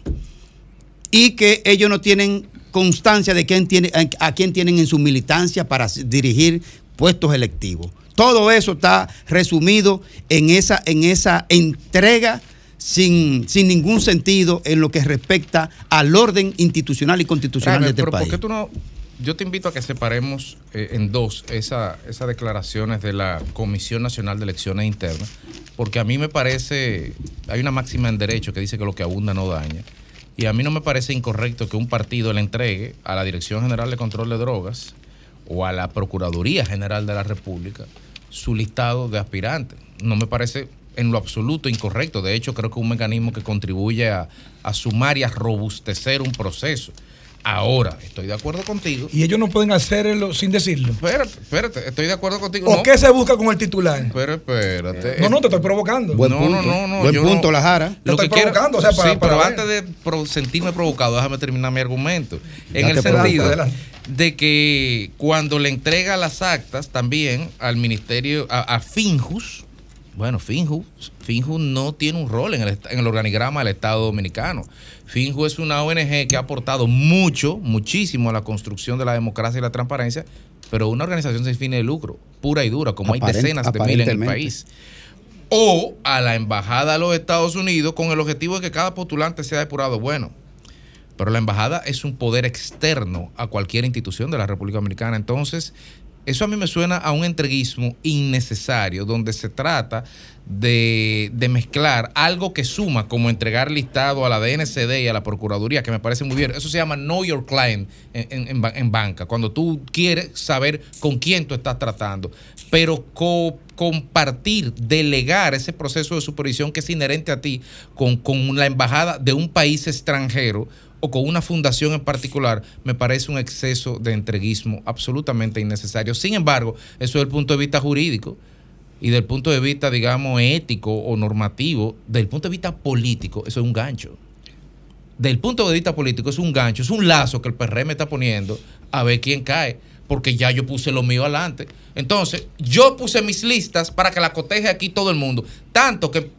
Y que ellos no tienen constancia de quién tiene, a quién tienen en su militancia para dirigir puestos electivos. Todo eso está resumido en esa, en esa entrega sin, ningún sentido en lo que respecta al orden institucional y constitucional de este país. ¿por qué tú no, yo te invito a que separemos eh, en dos esas declaraciones de la Comisión Nacional de Elecciones Internas, porque a mí me parece, hay una máxima en derecho que dice que lo que abunda no daña, y a mí no me parece incorrecto que un partido le entregue a la Dirección General de Control de Drogas o a la Procuraduría General de la República su listado de aspirantes. No me parece en lo absoluto incorrecto. De hecho, creo que es un mecanismo que contribuye a, sumar y a robustecer un proceso. Ahora, estoy de acuerdo contigo. Y ellos no pueden hacerlo sin decirlo. Espérate, espérate, estoy de acudo contigo. ¿O qué se busca con el titular? Pero espérate. No, no, te estoy provocando. Buen punto, no, no, Buen punto, la jara. Te estoy provocando, o sea, para, sí, pero antes de sentirme provocado, déjame terminar mi argumento. En el sentido de que cuando le entrega las actas también al ministerio, a Finjus, bueno, Finju, Finju no tiene un rol en el, organigrama del Estado Dominicano. Finju es una ONG que ha aportado mucho, muchísimo a la construcción de la democracia y la transparencia, pero una organización sin fines de lucro, pura y dura, como hay decenas de miles en el país. O a la Embajada de los Estados Unidos con el objetivo de que cada postulante sea depurado. Bueno, pero la Embajada es un poder externo a cualquier institución de la República Dominicana. Entonces, eso a mí me suena a un entreguismo innecesario, donde se trata de, mezclar algo que suma, como entregar listado a la DNCD y a la Procuraduría, que me parece muy bien. Eso se llama Know Your Client en, banca, cuando tú quieres saber con quién tú estás tratando. Pero compartir, delegar ese proceso de supervisión que es inherente a ti con, con la embajada de un país extranjero o con una fundación en particular, me parece un exceso de entreguismo absolutamente innecesario. Sin embargo, eso es el punto de vista jurídico y del punto de vista, digamos, ético o normativo, del punto de vista político, eso es un gancho. Del punto de vista político es un gancho, es un lazo que el PRM está poniendo a ver quién cae, porque ya yo puse lo mío adelante. Entonces, yo puse mis listas para que la coteje aquí todo el mundo, tanto que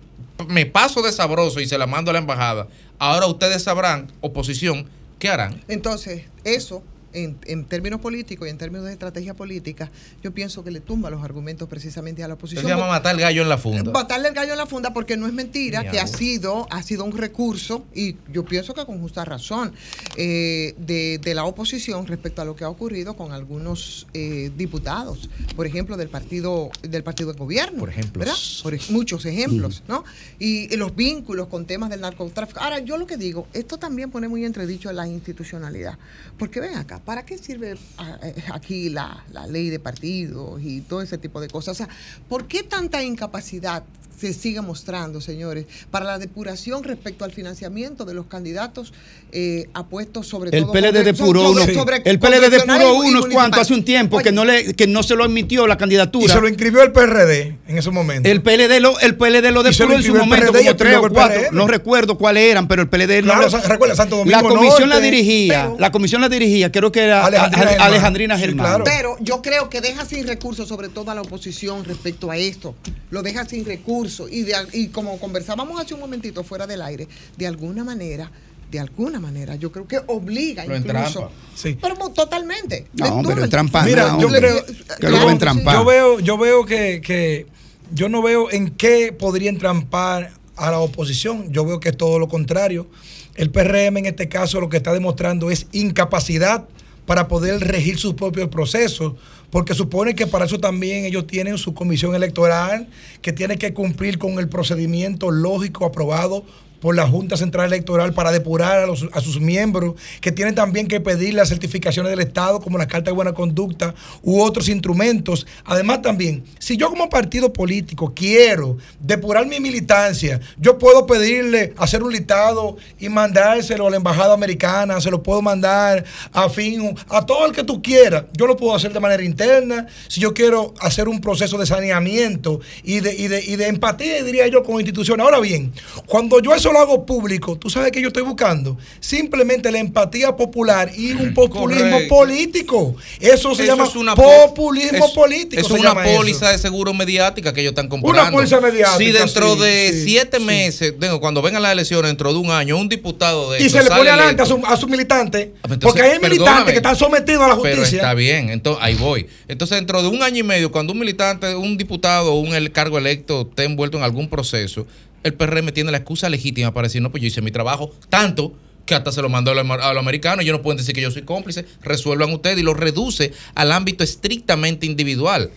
me paso de sabroso y se la mando a la embajada. Ahora ustedes sabrán, oposición, ¿qué harán? Entonces, eso en, términos políticos y en términos de estrategia política, yo pienso que le tumba los argumentos precisamente a la oposición. Se llama matar el gallo en la funda. Matarle el gallo en la funda porque no es mentira que ha sido, ha sido un recurso, y yo pienso que con justa razón, eh, de, la oposición respecto a lo que ha ocurrido con algunos eh, diputados, por ejemplo, del partido, del partido de gobierno. Por ejemplo. Por muchos ejemplos, ¿no? Y, los vínculos con temas del narcotráfico. Ahora, yo lo que digo, esto también pone muy entredicho la institucionalidad. Porque ven acá, ¿para qué sirve ah, eh, aquí la, la, ley de partidos y todo ese tipo de cosas? O sea, ¿por qué tanta incapacidad se sigue mostrando, señores, para la depuración respecto al financiamiento de los candidatos eh, apuestos sobre el PLD depuró uno, el PLD depuró unos cuantos hace un tiempo que no le que no se lo admitió la candidatura. Y se lo inscribió el PRD en ese momento. El PLD lo el PLD lo depuró en su momento como tres o cuatro, no recuerdo cuáles eran, pero el PLD claro, recuerda Santo Domingo La comisión la dirigía, la comisión la dirigía, creo que era Alejandrina, Germán. Pero yo creo que deja sin recursos sobre todo a la oposición respecto a esto. Lo deja sin recursos y, de, y como conversábamos hace un momentito fuera del aire, de alguna manera de alguna manera, yo creo que obliga incluso. Sí. Pero totalmente. No, pero trampa. Mira, yo creo que lo Yo veo, yo veo que, que, yo no veo en qué podría entrampar a la oposición. Yo veo que es todo lo contrario. El PRM en este caso lo que está demostrando es incapacidad para poder regir sus propios procesos, porque supone que para eso también ellos tienen su comisión electoral, que tiene que cumplir con el procedimiento lógico aprobado por la Junta Central Electoral para depurar a, sus miembros, que tienen también que pedir las certificaciones del Estado, como la Carta de Buena Conducta u otros instrumentos. Además, también, si yo como partido político quiero depurar mi militancia, yo puedo pedirle hacer un listado y mandárselo a la Embajada Americana, se lo puedo mandar a fin, a todo el que tú quieras. Yo lo puedo hacer de manera interna. Si yo quiero hacer un proceso de saneamiento y de, y de, y de empatía, diría yo, con instituciones. Ahora bien, cuando yo eso lo hago público, tú sabes que yo estoy buscando simplemente la empatía popular y un populismo político. Eso se llama populismo político. Es una póliza de seguro mediática que ellos están comprando. Una póliza mediática. Si dentro de siete meses, cuando vengan las elecciones, dentro de un año, un diputado de. Y se le pone adelante a sus su militantes. Ah, pues porque hay militantes que están sometidos a la justicia. Pero está bien, entonces ahí voy. Entonces, dentro de un año y medio, cuando un militante, un diputado o un cargo electo esté envuelto en algún proceso, el PRM tiene la excusa legítima para decir, no, pues yo hice mi trabajo tanto que hasta se lo mandó a los americanos, ellos no pueden decir que yo soy cómplice, resuelvan ustedes y lo reduce al ámbito estrictamente individual.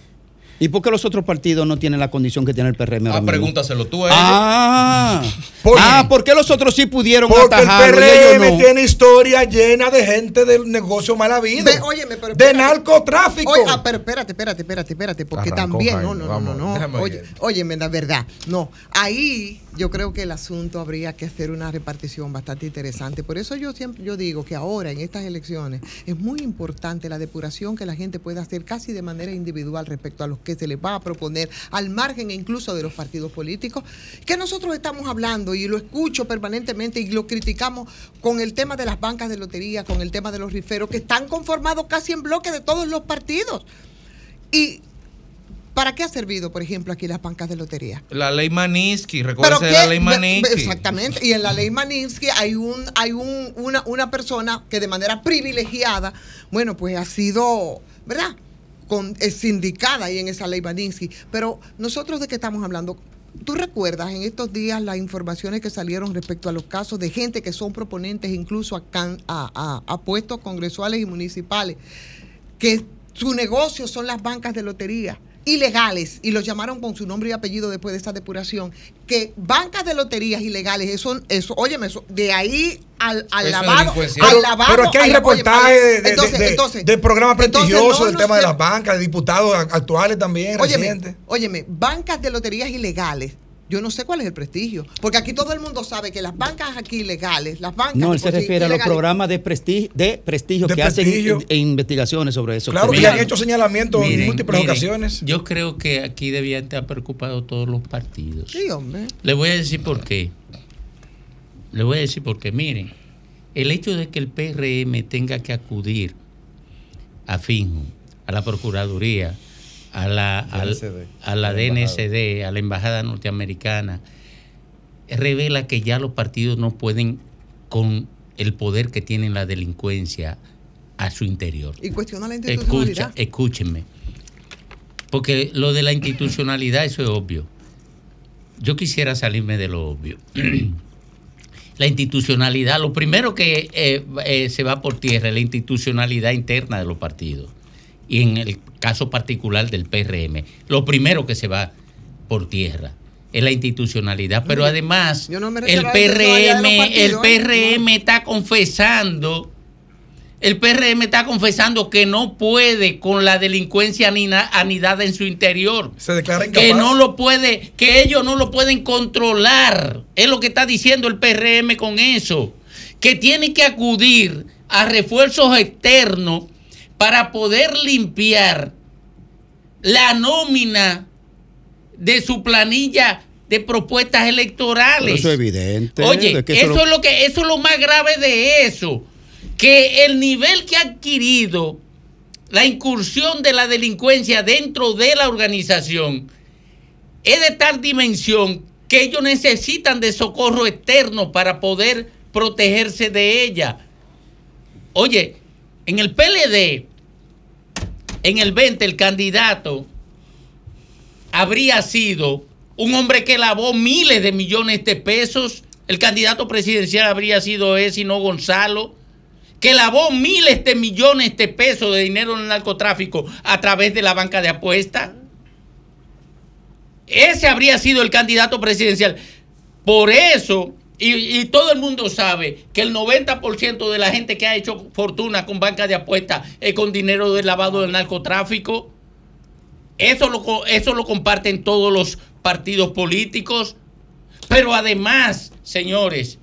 ¿Y por qué los otros partidos no tienen la condición que tiene el PRM? Ah, pregúntaselo tú a Ah, ¿Por, ah, ¿por qué los otros sí pudieron Porque el PRM tiene historia llena de gente del negocio mal habido. de narcotráfico. Oye, ah, pero espérate, espérate, espérate, espérate, porque también, no, no, no, no, no. Oye, óyeme, la verdad, no. Ahí yo creo que el asunto habría que hacer una repartición bastante interesante. Por eso yo siempre yo digo que ahora en estas elecciones es muy importante la depuración que la gente pueda hacer casi de manera individual respecto a los que se les va a proponer, al margen incluso de los partidos políticos, que nosotros estamos hablando y lo escucho permanentemente y lo criticamos con el tema de las bancas de lotería, con el tema de los riferos, que están conformados casi en bloque de todos los partidos. Y ¿Para qué ha servido, por ejemplo, aquí las bancas de lotería? La ley Maninsky, recuerda la ley Maninsky. Exactamente, y en la ley Maninsky hay un hay un, una, una persona que de manera privilegiada, bueno, pues ha sido, ¿verdad? Con, es sindicada ahí en esa ley Maninsky. Pero nosotros de qué estamos hablando? ¿Tú recuerdas en estos días las informaciones que salieron respecto a los casos de gente que son proponentes incluso a, a, a puestos congresuales y municipales que Su negocio son las bancas de lotería ilegales y los llamaron con su nombre y apellido después de esta depuración, que bancas de loterías ilegales, eso, eso óyeme, eso, de ahí al, al lavado, al lavado. Pero aquí hay reportajes de, de, de, programas prestigiosos del tema de las bancas, de diputados actuales también, óyeme, recientes. Óyeme, bancas de loterías ilegales yo no sé cuál es el prestigio. Porque aquí todo el mundo sabe que las bancas aquí legales, las bancas. No, él se refiere a los programas de prestigio, de prestigio que hacen investigaciones sobre eso. Claro, que han hecho señalamientos en múltiples ocasiones. Yo creo que aquí debían estar preocupados todos los partidos. Sí, hombre. Le voy a decir por qué. Le voy a decir por qué. Miren, el hecho de que el PRM tenga que acudir a FINJO, a la Procuraduría, a la, a la DNCD, a la Embajada Norteamericana, revela que ya los partidos no pueden con el poder que tiene la delincuencia a su interior. Y cuestiona la institucionalidad. Escucha, escúchenme. Porque lo de la institucionalidad, eso es obvio. Yo quisiera salirme de lo obvio. la institucionalidad, lo primero que eh, eh, se va por tierra es la institucionalidad interna de los partidos y en el caso particular del PRM, lo primero que se va por tierra es la institucionalidad, pero además el PRM, el PRM está confesando el PRM está confesando que no puede con la delincuencia anidada en su interior. Se declara Que no lo puede, que ellos no lo pueden controlar. Es lo que está diciendo el PRM con eso. Que tiene que acudir a refuerzos externos para poder limpiar la nómina de su planilla de propuestas electorales. eso es evidente. Oye, eso, es lo que eso es lo más grave de eso, que el nivel que ha adquirido la incursión de la delincuencia dentro de la organización es de tal dimensión que ellos necesitan de socorro externo para poder protegerse de ella. Oye, en el PLD, en el 20, el candidato habría sido un hombre que lavó miles de millones de pesos. El candidato presidencial habría sido ese no Gonzalo, que lavó miles de millones de pesos de dinero en el narcotráfico a través de la banca de apuestas. Ese habría sido el candidato presidencial. Por eso y, todo el mundo sabe que el 90% de la gente que ha hecho fortuna con banca de apuestas es con dinero del lavado del narcotráfico. Eso lo, eso lo comparten todos los partidos políticos. Pero además, señores,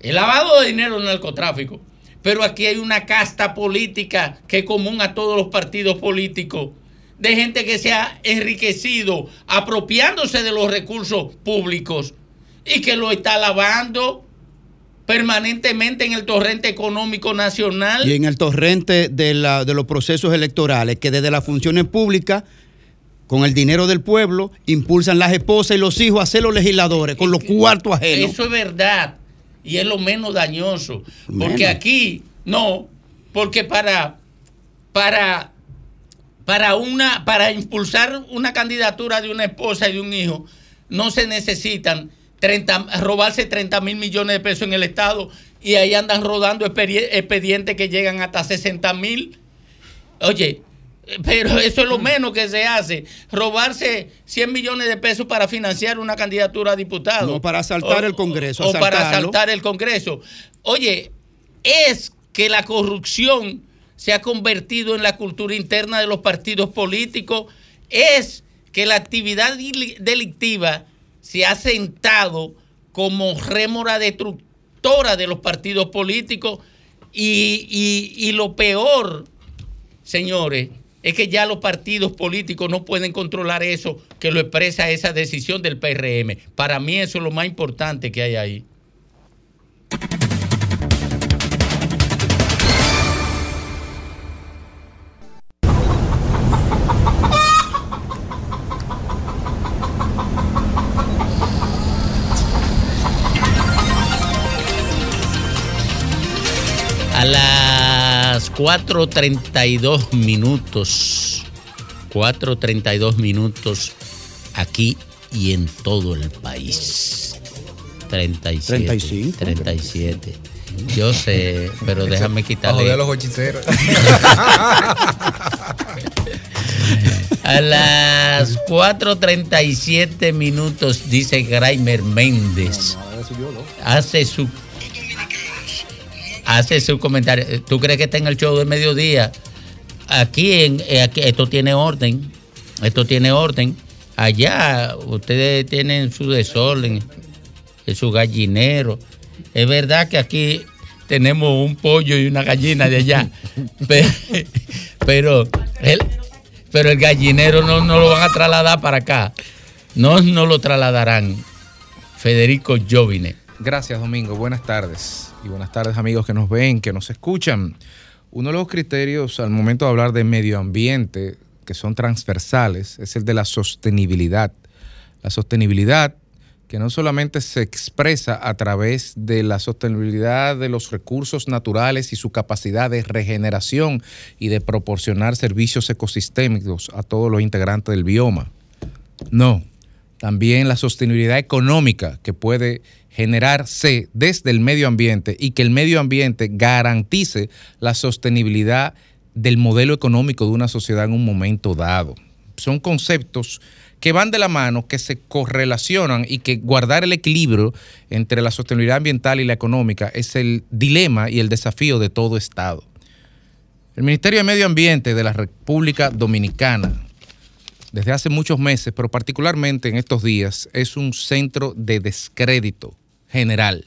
el lavado de dinero del narcotráfico. Pero aquí hay una casta política que es común a todos los partidos políticos. De gente que se ha enriquecido apropiándose de los recursos públicos y que lo está lavando permanentemente en el torrente económico nacional. Y en el torrente de, la, de los procesos electorales, que desde las funciones públicas, con el dinero del pueblo, impulsan las esposas y los hijos a ser los legisladores, con los cuartos ajenos. Eso es verdad, y es lo menos dañoso. Porque aquí, no, porque para, para, para, una, para impulsar una candidatura de una esposa y de un hijo, no se necesitan 30, robarse 30 mil millones de pesos en el Estado y ahí andan rodando expedientes que llegan hasta 60 mil. Oye, pero eso es lo menos que se hace. Robarse 100 millones de pesos para financiar una candidatura a diputado. No, para asaltar el Congreso. O para asaltar el Congreso. Oye, es que la corrupción se ha convertido en la cultura interna de los partidos políticos. Es que la actividad delictiva se ha sentado como rémora destructora de los partidos políticos y, y, lo peor, señores, es que ya los partidos políticos no pueden controlar eso que lo expresa esa decisión del PRM. Para mí eso es lo más importante que hay ahí. 4.32 minutos, 4.32 minutos aquí y en todo el país. 37. 35. 37. Yo sé, pero déjame quitarle. a los hechiceros. A las 4.37 minutos, dice Graimer Méndez. Hace su. Hace su comentario. ¿Tú crees que está en el show de mediodía? Aquí, en, eh, aquí esto tiene orden. Esto tiene orden. Allá ustedes tienen su desorden, su gallinero. Es verdad que aquí tenemos un pollo y una gallina de allá. pero, el, pero el gallinero no, no, lo van a trasladar para acá. No, no lo trasladarán. Federico Jovine. Gracias, Domingo. Buenas tardes. Y buenas tardes, amigos que nos ven, que nos escuchan. Uno de los criterios al momento de hablar de medio ambiente, que son transversales, es el de la sostenibilidad. La sostenibilidad que no solamente se expresa a través de la sostenibilidad de los recursos naturales y su capacidad de regeneración y de proporcionar servicios ecosistémicos a todos los integrantes del bioma. No, también la sostenibilidad económica que puede generarse desde el medio ambiente y que el medio ambiente garantice la sostenibilidad del modelo económico de una sociedad en un momento dado. Son conceptos que van de la mano, que se correlacionan y que guardar el equilibrio entre la sostenibilidad ambiental y la económica es el dilema y el desafío de todo Estado. El Ministerio de Medio Ambiente de la República Dominicana, desde hace muchos meses, pero particularmente en estos días, es un centro de descrédito general,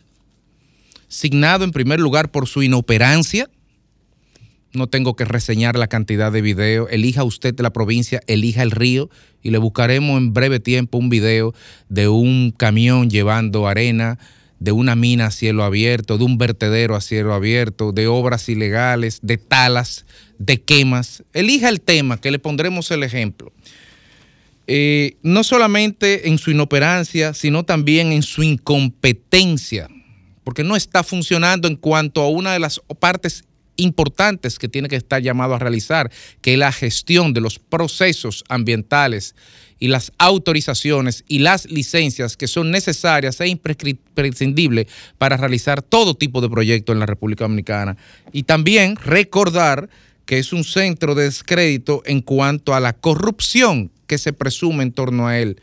signado en primer lugar por su inoperancia, no tengo que reseñar la cantidad de videos. Elija usted la provincia, elija el río y le buscaremos en breve tiempo un video de un camión llevando arena, de una mina a cielo abierto, de un vertedero a cielo abierto, de obras ilegales, de talas, de quemas. Elija el tema, que le pondremos el ejemplo. Eh, no solamente en su inoperancia, sino también en su incompetencia, porque no está funcionando en cuanto a una de las partes importantes que tiene que estar llamado a realizar, que es la gestión de los procesos ambientales y las autorizaciones y las licencias que son necesarias e imprescindibles para realizar todo tipo de proyectos en la República Dominicana. Y también recordar que es un centro de descrédito en cuanto a la corrupción que se presume en torno a él,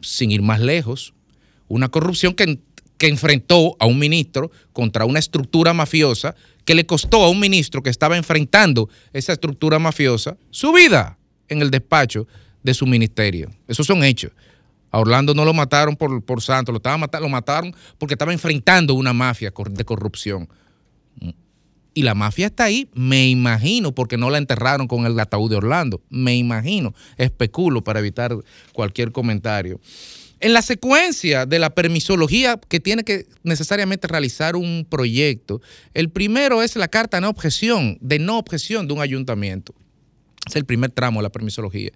sin ir más lejos. Una corrupción que, que enfrentó a un ministro contra una estructura mafiosa que le costó a un ministro que estaba enfrentando esa estructura mafiosa su vida en el despacho de su ministerio. Esos son hechos. A Orlando no lo mataron por, por santo, lo, estaba lo mataron porque estaba enfrentando una mafia de corrupción. Y la mafia está ahí, me imagino, porque no la enterraron con el ataúd de Orlando. Me imagino, especulo para evitar cualquier comentario. En la secuencia de la permisología que tiene que necesariamente realizar un proyecto, el primero es la carta de no objeción, de no objeción de un ayuntamiento. Es el primer tramo de la permisología.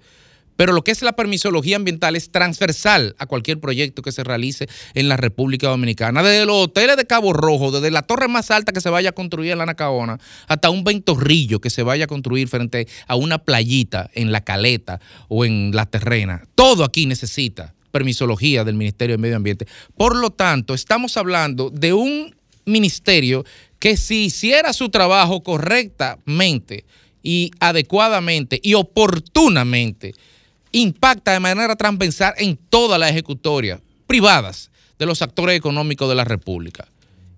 Pero lo que es la permisología ambiental es transversal a cualquier proyecto que se realice en la República Dominicana. Desde los hoteles de Cabo Rojo, desde la torre más alta que se vaya a construir en la Nacaona, hasta un ventorrillo que se vaya a construir frente a una playita en la Caleta o en la Terrena. Todo aquí necesita permisología del Ministerio de Medio Ambiente. Por lo tanto, estamos hablando de un ministerio que si hiciera su trabajo correctamente y adecuadamente y oportunamente, impacta de manera transversal en todas las ejecutorias privadas de los actores económicos de la República.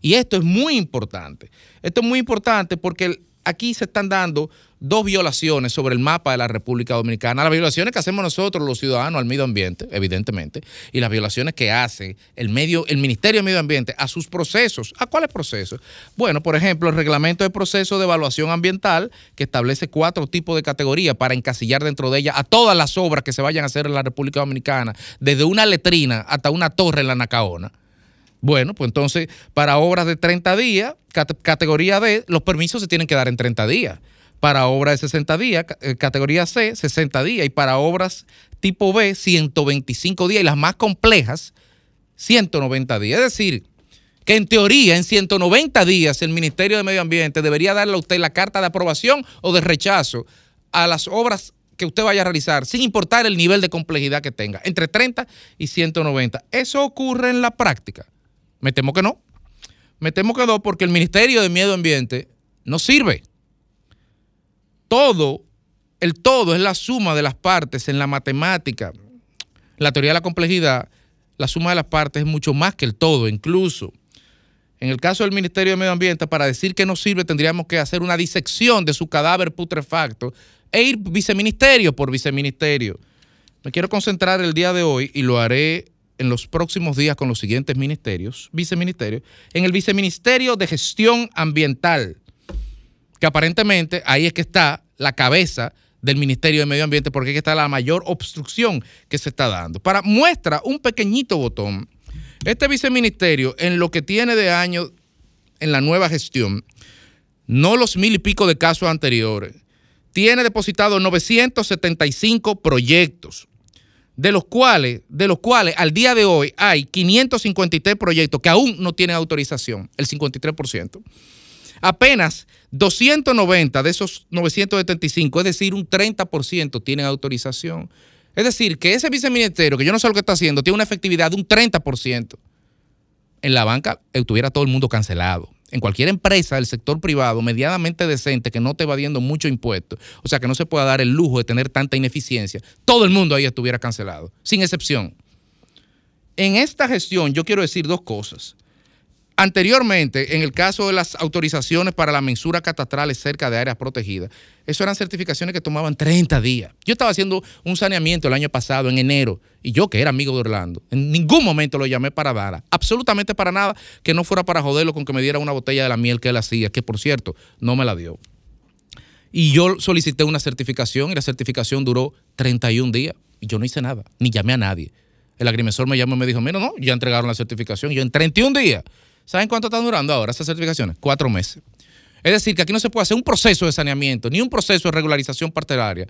Y esto es muy importante. Esto es muy importante porque aquí se están dando dos violaciones sobre el mapa de la República Dominicana. Las violaciones que hacemos nosotros, los ciudadanos, al medio ambiente, evidentemente, y las violaciones que hace el, medio, el Ministerio de Medio Ambiente a sus procesos. ¿A cuáles procesos? Bueno, por ejemplo, el reglamento de proceso de evaluación ambiental, que establece cuatro tipos de categorías para encasillar dentro de ella a todas las obras que se vayan a hacer en la República Dominicana, desde una letrina hasta una torre en la Nacaona. Bueno, pues entonces, para obras de 30 días, categoría D, los permisos se tienen que dar en 30 días para obras de 60 días, eh, categoría C, 60 días, y para obras tipo B, 125 días, y las más complejas, 190 días. Es decir, que en teoría, en 190 días, el Ministerio de Medio Ambiente debería darle a usted la carta de aprobación o de rechazo a las obras que usted vaya a realizar, sin importar el nivel de complejidad que tenga, entre 30 y 190. Eso ocurre en la práctica. Me temo que no. Me temo que no porque el Ministerio de Medio Ambiente no sirve. Todo, el todo es la suma de las partes en la matemática. La teoría de la complejidad, la suma de las partes es mucho más que el todo, incluso. En el caso del Ministerio de Medio Ambiente, para decir que no sirve, tendríamos que hacer una disección de su cadáver putrefacto e ir viceministerio por viceministerio. Me quiero concentrar el día de hoy y lo haré en los próximos días con los siguientes ministerios, viceministerios, en el viceministerio de gestión ambiental, que aparentemente ahí es que está la cabeza del Ministerio de Medio Ambiente, porque aquí está la mayor obstrucción que se está dando. Para muestra un pequeñito botón, este viceministerio, en lo que tiene de año en la nueva gestión, no los mil y pico de casos anteriores, tiene depositado 975 proyectos, de los cuales, de los cuales al día de hoy hay 553 proyectos que aún no tienen autorización, el 53%. Apenas 290 de esos 975, es decir, un 30% tienen autorización. Es decir, que ese viceministerio, que yo no sé lo que está haciendo, tiene una efectividad de un 30%. En la banca estuviera todo el mundo cancelado en cualquier empresa del sector privado medianamente decente que no esté evadiendo mucho impuesto, o sea que no se pueda dar el lujo de tener tanta ineficiencia, todo el mundo ahí estuviera cancelado, sin excepción. En esta gestión yo quiero decir dos cosas. Anteriormente, en el caso de las autorizaciones para la mensura catastrales cerca de áreas protegidas, eso eran certificaciones que tomaban 30 días. Yo estaba haciendo un saneamiento el año pasado, en enero, y yo que era amigo de Orlando, en ningún momento lo llamé para dar, absolutamente para nada, que no fuera para joderlo con que me diera una botella de la miel que él hacía, que por cierto, no me la dio. Y yo solicité una certificación y la certificación duró 31 días y yo no hice nada, ni llamé a nadie. El agrimensor me llamó y me dijo, mira, no, ya entregaron la certificación. Y yo en 31 días ¿Saben cuánto están durando ahora esas certificaciones? Cuatro meses. Es decir, que aquí no se puede hacer un proceso de saneamiento ni un proceso de regularización parteraria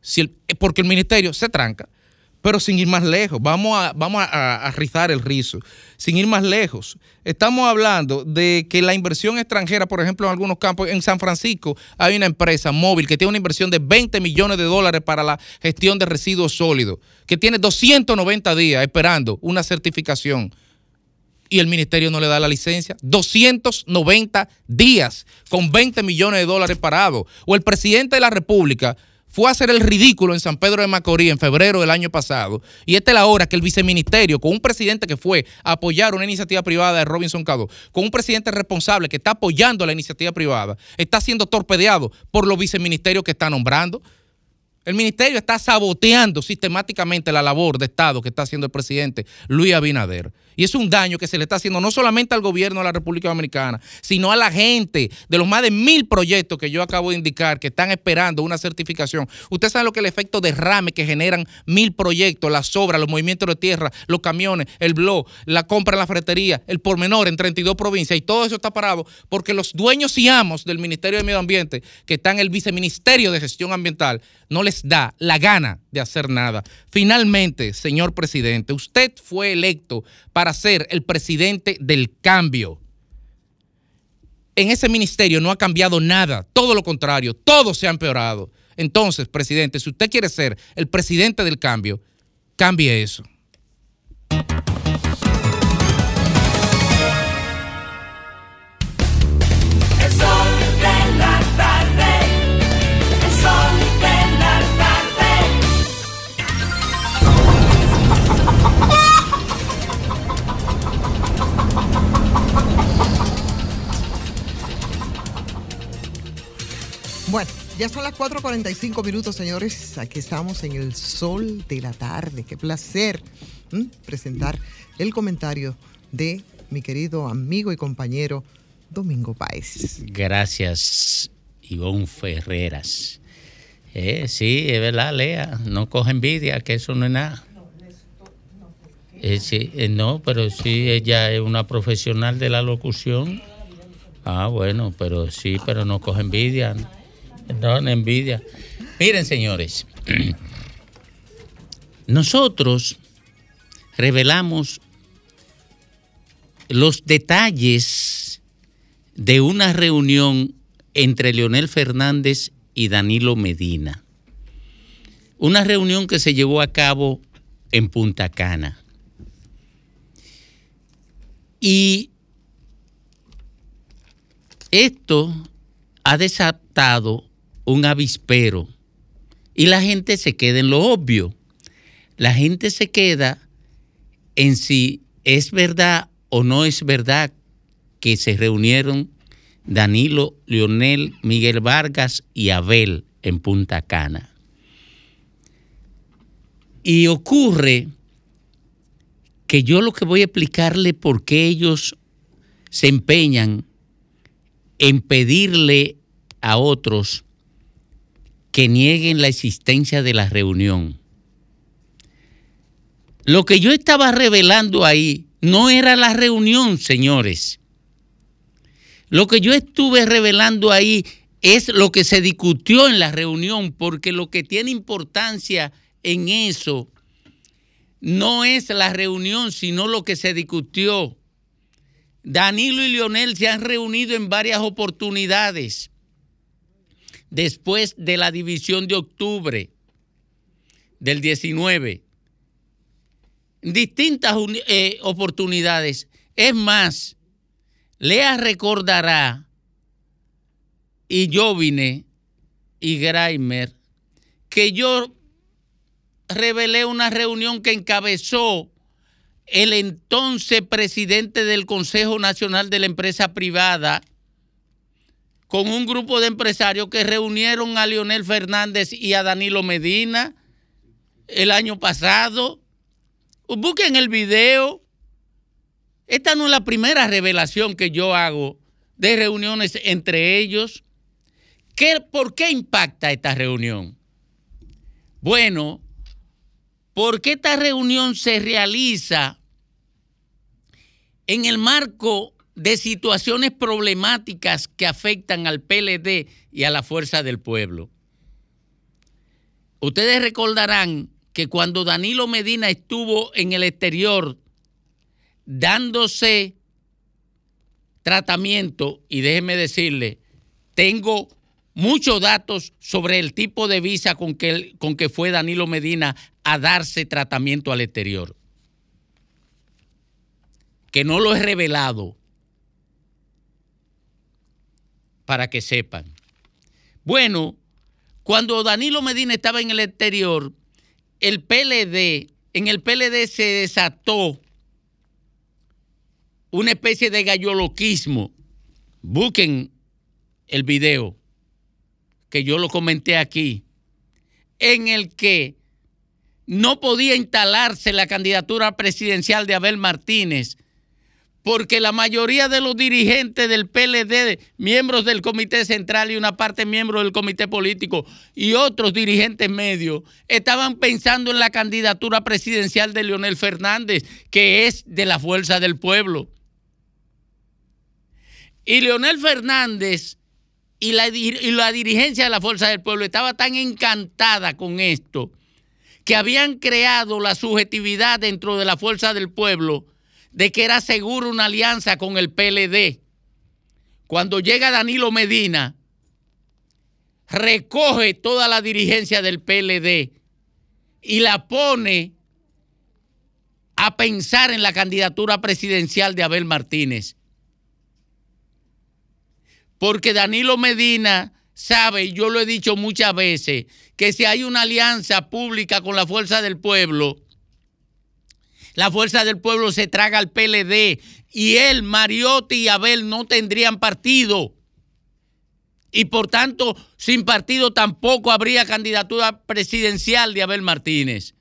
si porque el ministerio se tranca. Pero sin ir más lejos, vamos a, vamos a, rizar el rizo. Sin ir más lejos, estamos hablando de que la inversión extranjera, por ejemplo, en algunos campos, en San Francisco hay una empresa móvil que tiene una inversión de 20 millones de dólares para la gestión de residuos sólidos, que tiene 290 días esperando una certificación y el ministerio no le da la licencia. 290 días con 20 millones de dólares parados. O el presidente de la República fue a hacer el ridículo en San Pedro de Macorís en febrero del año pasado. Y esta es la hora que el viceministerio, con un presidente que fue a apoyar una iniciativa privada de Robinson Cado, con un presidente responsable que está apoyando la iniciativa privada, está siendo torpedeado por los viceministerios que está nombrando. El ministerio está saboteando sistemáticamente la labor de Estado que está haciendo el presidente Luis Abinader. Y es un daño que se le está haciendo no solamente al gobierno de la República Dominicana, sino a la gente de los más de mil proyectos que yo acabo de indicar que están esperando una certificación. Usted sabe lo que es el efecto derrame que generan mil proyectos, las obras, los movimientos de tierra, los camiones, el blog, la compra en la fretería, el pormenor en 32 provincias y todo eso está parado porque los dueños y amos del Ministerio de Medio Ambiente, que están en el Viceministerio de Gestión Ambiental, no les da la gana de hacer nada. Finalmente, señor presidente, usted fue electo para ser el presidente del cambio. En ese ministerio no ha cambiado nada, todo lo contrario, todo se ha empeorado. Entonces, presidente, si usted quiere ser el presidente del cambio, cambie eso. Bueno, ya son las 4.45 minutos, señores. Aquí estamos en el sol de la tarde. Qué placer presentar el comentario de mi querido amigo y compañero Domingo Páez. Gracias, Ivonne Ferreras. Eh, sí, es verdad, Lea. No coge envidia, que eso no es nada. Eh, sí, eh, no, pero sí, ella es una profesional de la locución. Ah, bueno, pero sí, pero no coge envidia. No, envidia. Miren, señores, nosotros revelamos los detalles de una reunión entre Leonel Fernández y Danilo Medina. Una reunión que se llevó a cabo en Punta Cana. Y esto ha desatado un avispero y la gente se queda en lo obvio. La gente se queda en si es verdad o no es verdad que se reunieron Danilo, Leonel, Miguel Vargas y Abel en Punta Cana. Y ocurre que yo lo que voy a explicarle por qué ellos se empeñan en pedirle a otros que nieguen la existencia de la reunión. Lo que yo estaba revelando ahí no era la reunión, señores. Lo que yo estuve revelando ahí es lo que se discutió en la reunión, porque lo que tiene importancia en eso no es la reunión, sino lo que se discutió. Danilo y Lionel se han reunido en varias oportunidades después de la división de octubre del 19. Distintas eh, oportunidades. Es más, Lea recordará, y Jovine y Greimer, que yo revelé una reunión que encabezó el entonces presidente del Consejo Nacional de la Empresa Privada con un grupo de empresarios que reunieron a Leonel Fernández y a Danilo Medina el año pasado. Busquen el video. Esta no es la primera revelación que yo hago de reuniones entre ellos. ¿Qué, ¿Por qué impacta esta reunión? Bueno, porque esta reunión se realiza en el marco de situaciones problemáticas que afectan al PLD y a la fuerza del pueblo. Ustedes recordarán que cuando Danilo Medina estuvo en el exterior dándose tratamiento, y déjenme decirle, tengo muchos datos sobre el tipo de visa con que, con que fue Danilo Medina a darse tratamiento al exterior. Que no lo he revelado para que sepan. Bueno, cuando Danilo Medina estaba en el exterior, el PLD, en el PLD se desató una especie de galloloquismo. Busquen el video que yo lo comenté aquí, en el que no podía instalarse la candidatura presidencial de Abel Martínez porque la mayoría de los dirigentes del PLD, miembros del Comité Central y una parte miembros del Comité Político y otros dirigentes medios, estaban pensando en la candidatura presidencial de Leonel Fernández, que es de la Fuerza del Pueblo. Y Leonel Fernández y la, y la dirigencia de la Fuerza del Pueblo estaba tan encantada con esto que habían creado la subjetividad dentro de la Fuerza del Pueblo de que era seguro una alianza con el PLD. Cuando llega Danilo Medina, recoge toda la dirigencia del PLD y la pone a pensar en la candidatura presidencial de Abel Martínez. Porque Danilo Medina sabe, y yo lo he dicho muchas veces, que si hay una alianza pública con la fuerza del pueblo, la fuerza del pueblo se traga al PLD y él, Mariotti y Abel no tendrían partido. Y por tanto, sin partido tampoco habría candidatura presidencial de Abel Martínez.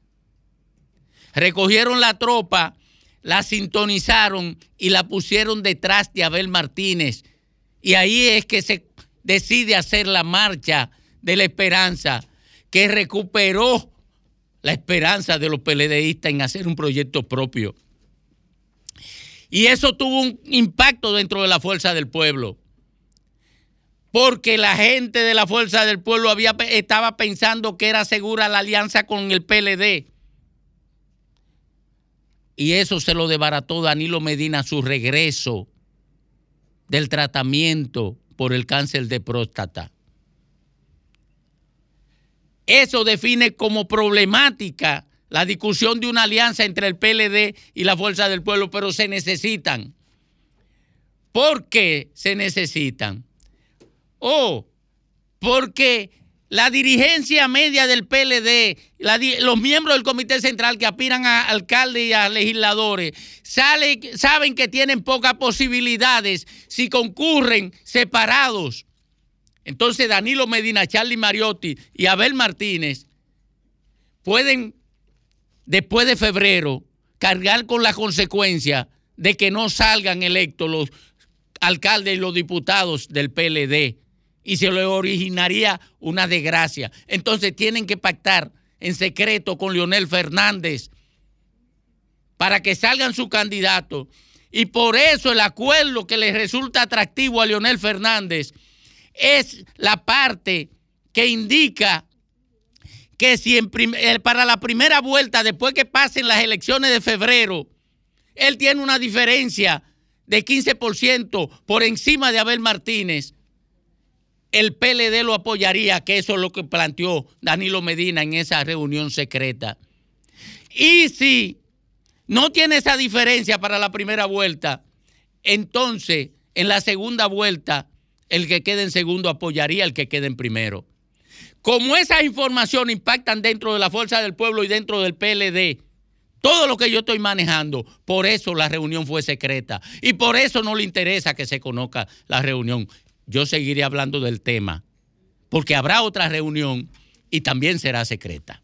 Recogieron la tropa, la sintonizaron y la pusieron detrás de Abel Martínez. Y ahí es que se decide hacer la marcha de la esperanza que recuperó la esperanza de los PLDistas en hacer un proyecto propio. Y eso tuvo un impacto dentro de la fuerza del pueblo. Porque la gente de la fuerza del pueblo había, estaba pensando que era segura la alianza con el PLD. Y eso se lo debarató Danilo Medina su regreso del tratamiento por el cáncer de próstata. Eso define como problemática la discusión de una alianza entre el PLD y la Fuerza del Pueblo, pero se necesitan. ¿Por qué se necesitan? O porque la dirigencia media del PLD, los miembros del Comité Central que aspiran a alcaldes y a legisladores, saben que tienen pocas posibilidades si concurren separados. Entonces Danilo Medina, Charlie Mariotti y Abel Martínez pueden, después de febrero, cargar con la consecuencia de que no salgan electos los alcaldes y los diputados del PLD y se le originaría una desgracia. Entonces tienen que pactar en secreto con Leonel Fernández para que salgan su candidato. Y por eso el acuerdo que le resulta atractivo a Leonel Fernández es la parte que indica que si para la primera vuelta, después que pasen las elecciones de febrero, él tiene una diferencia de 15% por encima de Abel Martínez, el PLD lo apoyaría, que eso es lo que planteó Danilo Medina en esa reunión secreta. Y si no tiene esa diferencia para la primera vuelta, entonces en la segunda vuelta el que quede en segundo apoyaría al que quede en primero. Como esas informaciones impactan dentro de la Fuerza del Pueblo y dentro del PLD, todo lo que yo estoy manejando, por eso la reunión fue secreta y por eso no le interesa que se conozca la reunión yo seguiré hablando del tema, porque habrá otra reunión y también será secreta.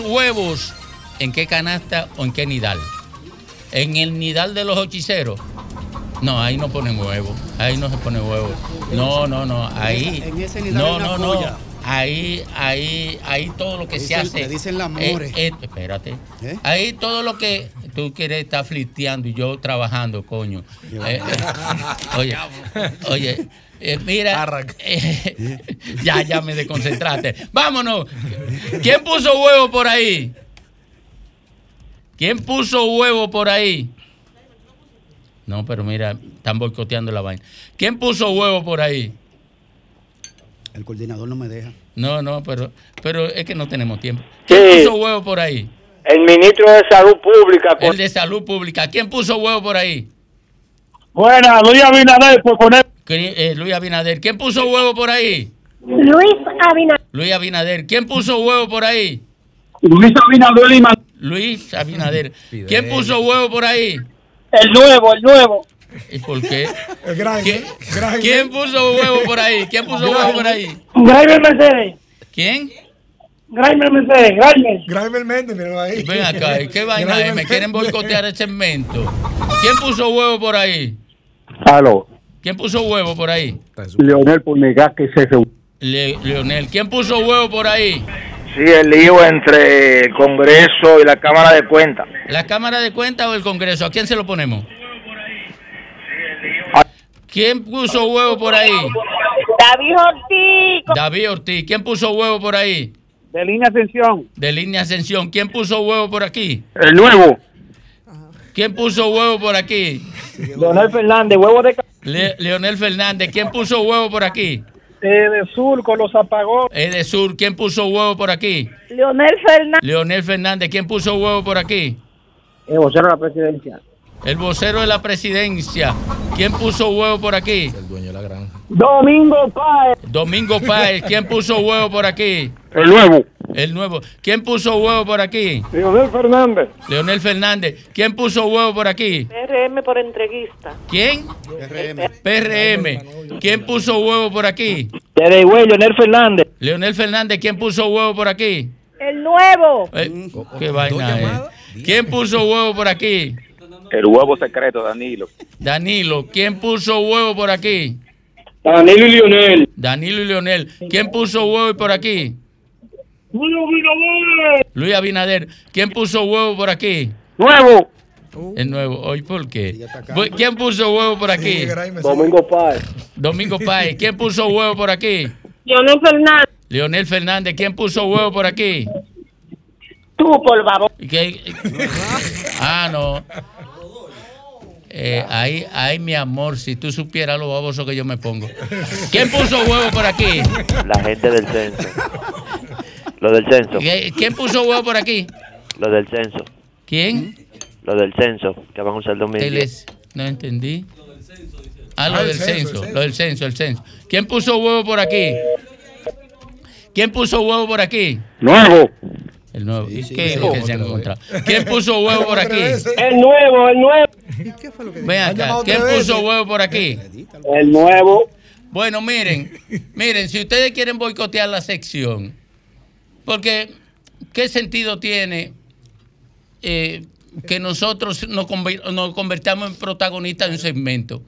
Los huevos, ¿en qué canasta o en qué nidal? ¿En el nidal de los hechiceros? No, ahí no ponen huevo. Ahí no se pone huevo. No, no, no. Ahí. no, no, no. Ahí, ahí, ahí todo lo que se hace. Le dicen la eh, eh, espérate. ¿Eh? Ahí todo lo que tú quieres estar flirteando y yo trabajando, coño. oye, oye, eh, mira, eh, ya, ya me desconcentraste. Vámonos. ¿Quién puso huevo por ahí? ¿Quién puso huevo por ahí? No, pero mira, están boicoteando la vaina. ¿Quién puso huevo por ahí? El coordinador no me deja. No, no, pero, pero es que no tenemos tiempo. ¿Quién puso huevo por ahí? El ministro de Salud Pública. El de Salud Pública. ¿Quién puso huevo por ahí? Buena, Luis Abinader, por poner. Eh, Luis Abinader. ¿Quién puso huevo por ahí? Luis Abinader. Luis Abinader. ¿Quién puso huevo por ahí? Luis Abinader. Luis Abinader. ¿Quién puso huevo por ahí? El nuevo, el nuevo. ¿Y por qué? El gran, ¿Quién, ¿Quién puso huevo por ahí? ¿Quién puso huevo por ahí? Graimer Mercedes. ¿Quién? Graimer Mercedes, Graimer. Graimer Méndez, míralo ahí. Ven acá, ¿qué vaina es? ¿Me quieren boicotear el segmento? ¿Quién puso huevo por ahí? Aló. ¿Quién puso huevo por ahí? Leonel por negar que se Leonel, ¿quién puso huevo por ahí? Sí, el lío entre el Congreso y la Cámara de Cuentas. ¿La Cámara de Cuentas o el Congreso? ¿A quién se lo ponemos? ¿Quién puso huevo por ahí? David Ortiz. David Ortiz. ¿Quién puso huevo por ahí? De línea Ascensión. De línea Ascensión. ¿Quién puso huevo por aquí? El nuevo. ¿Quién puso huevo por aquí? Leonel Fernández, huevo de... Leonel Fernández, ¿quién puso huevo por aquí? de Sur con los apagones. de Sur, ¿quién puso huevo por aquí? Leonel Fernández. Leonel Fernández, ¿quién puso huevo por aquí? El vocero de la presidencia. El vocero de la presidencia. ¿Quién puso huevo por aquí? El dueño de la granja. Domingo Páez. Domingo Páez, ¿quién puso huevo por aquí? El nuevo. El nuevo. ¿Quién puso huevo por aquí? Leonel Fernández. Leonel Fernández. ¿Quién puso huevo por aquí? PRM por entreguista. ¿Quién? PRM. PRM. ¿Quién puso huevo por aquí? Leonel Fernández. Leonel Fernández. ¿Quién puso huevo por aquí? El nuevo. Eh, ¿Qué vaina es? ¿Quién puso huevo por aquí? El huevo secreto, Danilo. Danilo. ¿Quién puso huevo por aquí? Danilo y Leonel. Danilo y Leonel. ¿Quién puso huevo por aquí? Luis Abinader. Luis Abinader. ¿Quién puso huevo por aquí? Nuevo. El nuevo. ¿Hoy por qué? ¿Quién puso huevo por aquí? Domingo Páez. Domingo Páez. ¿Quién puso huevo por aquí? Leonel Fernández. Leonel Fernández. ¿Quién puso huevo por aquí? Tú, por favor. ¿Qué? Ah, no. Eh, ahí, ahí, mi amor, si tú supieras lo baboso que yo me pongo. ¿Quién puso huevo por aquí? La gente del censo. Lo del censo. ¿Quién puso huevo por aquí? Lo del censo. ¿Quién? Lo del censo, que van a usar el 2010. No entendí. Ah, lo del censo, lo del censo, el censo. ¿Quién puso huevo por aquí? ¿Quién puso huevo por aquí? Nuevo. El nuevo. ¿Y qué es lo que se han encontrado? ¿Quién puso huevo por aquí? El nuevo, el nuevo. ¿Qué fue lo que Ven acá, ¿quién puso huevo por aquí? El nuevo. Bueno, miren, miren, si ustedes quieren boicotear la sección, porque ¿qué sentido tiene eh, que nosotros nos, nos convertamos en protagonistas de un segmento?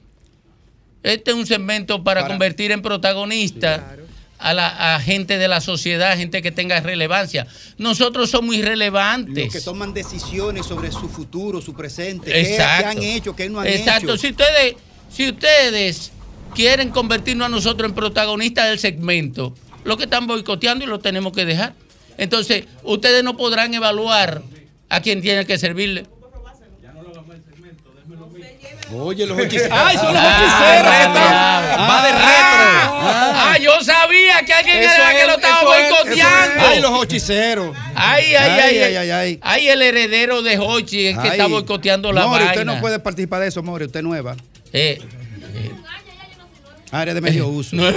Este es un segmento para, convertir en protagonista a la gente de la sociedad, gente que tenga relevancia. Nosotros somos irrelevantes. Los que toman decisiones sobre su futuro, su presente, qué, qué han hecho, qué no han Exacto. hecho. Si ustedes, si ustedes quieren convertirnos a nosotros en protagonistas del segmento, lo que están boicoteando y lo tenemos que dejar. Entonces, ustedes no podrán evaluar a quien tiene que servirle. Oye, los hechiceros. ¡Ay, son los hechiceros! Va de retro. Ah, yo sabía que alguien era que lo estaba boicoteando. Ay, los hechiceros. Ay, ay, ay, ay, ay. Ay, el heredero de Hochi es que está boicoteando la Mori, vaina. usted no puede participar de eso, Mori. Usted es nueva. Eh. Área de medio uso. eh,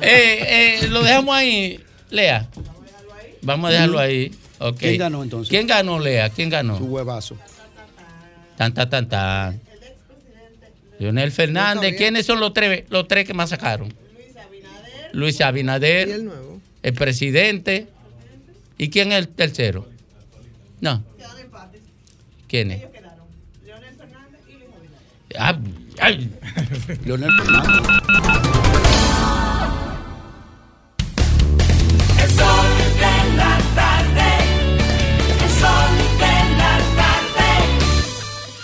eh, lo dejamos ahí, Lea. Vamos a dejarlo ahí. Okay. ¿Quién ganó entonces? ¿Quién ganó, Lea? ¿Quién ganó? Su huevazo. Tan, tan, tan, tan. Leonel Fernández. ¿Quiénes son los tres, los tres que más sacaron? Luis Abinader. Luis Abinader. Y el nuevo. El presidente. ¿Y quién es el tercero? No. ¿Quién es? Leonel Fernández y Luis Abinader. Ah, ay. Leonel Fernández. El sol de la tarde.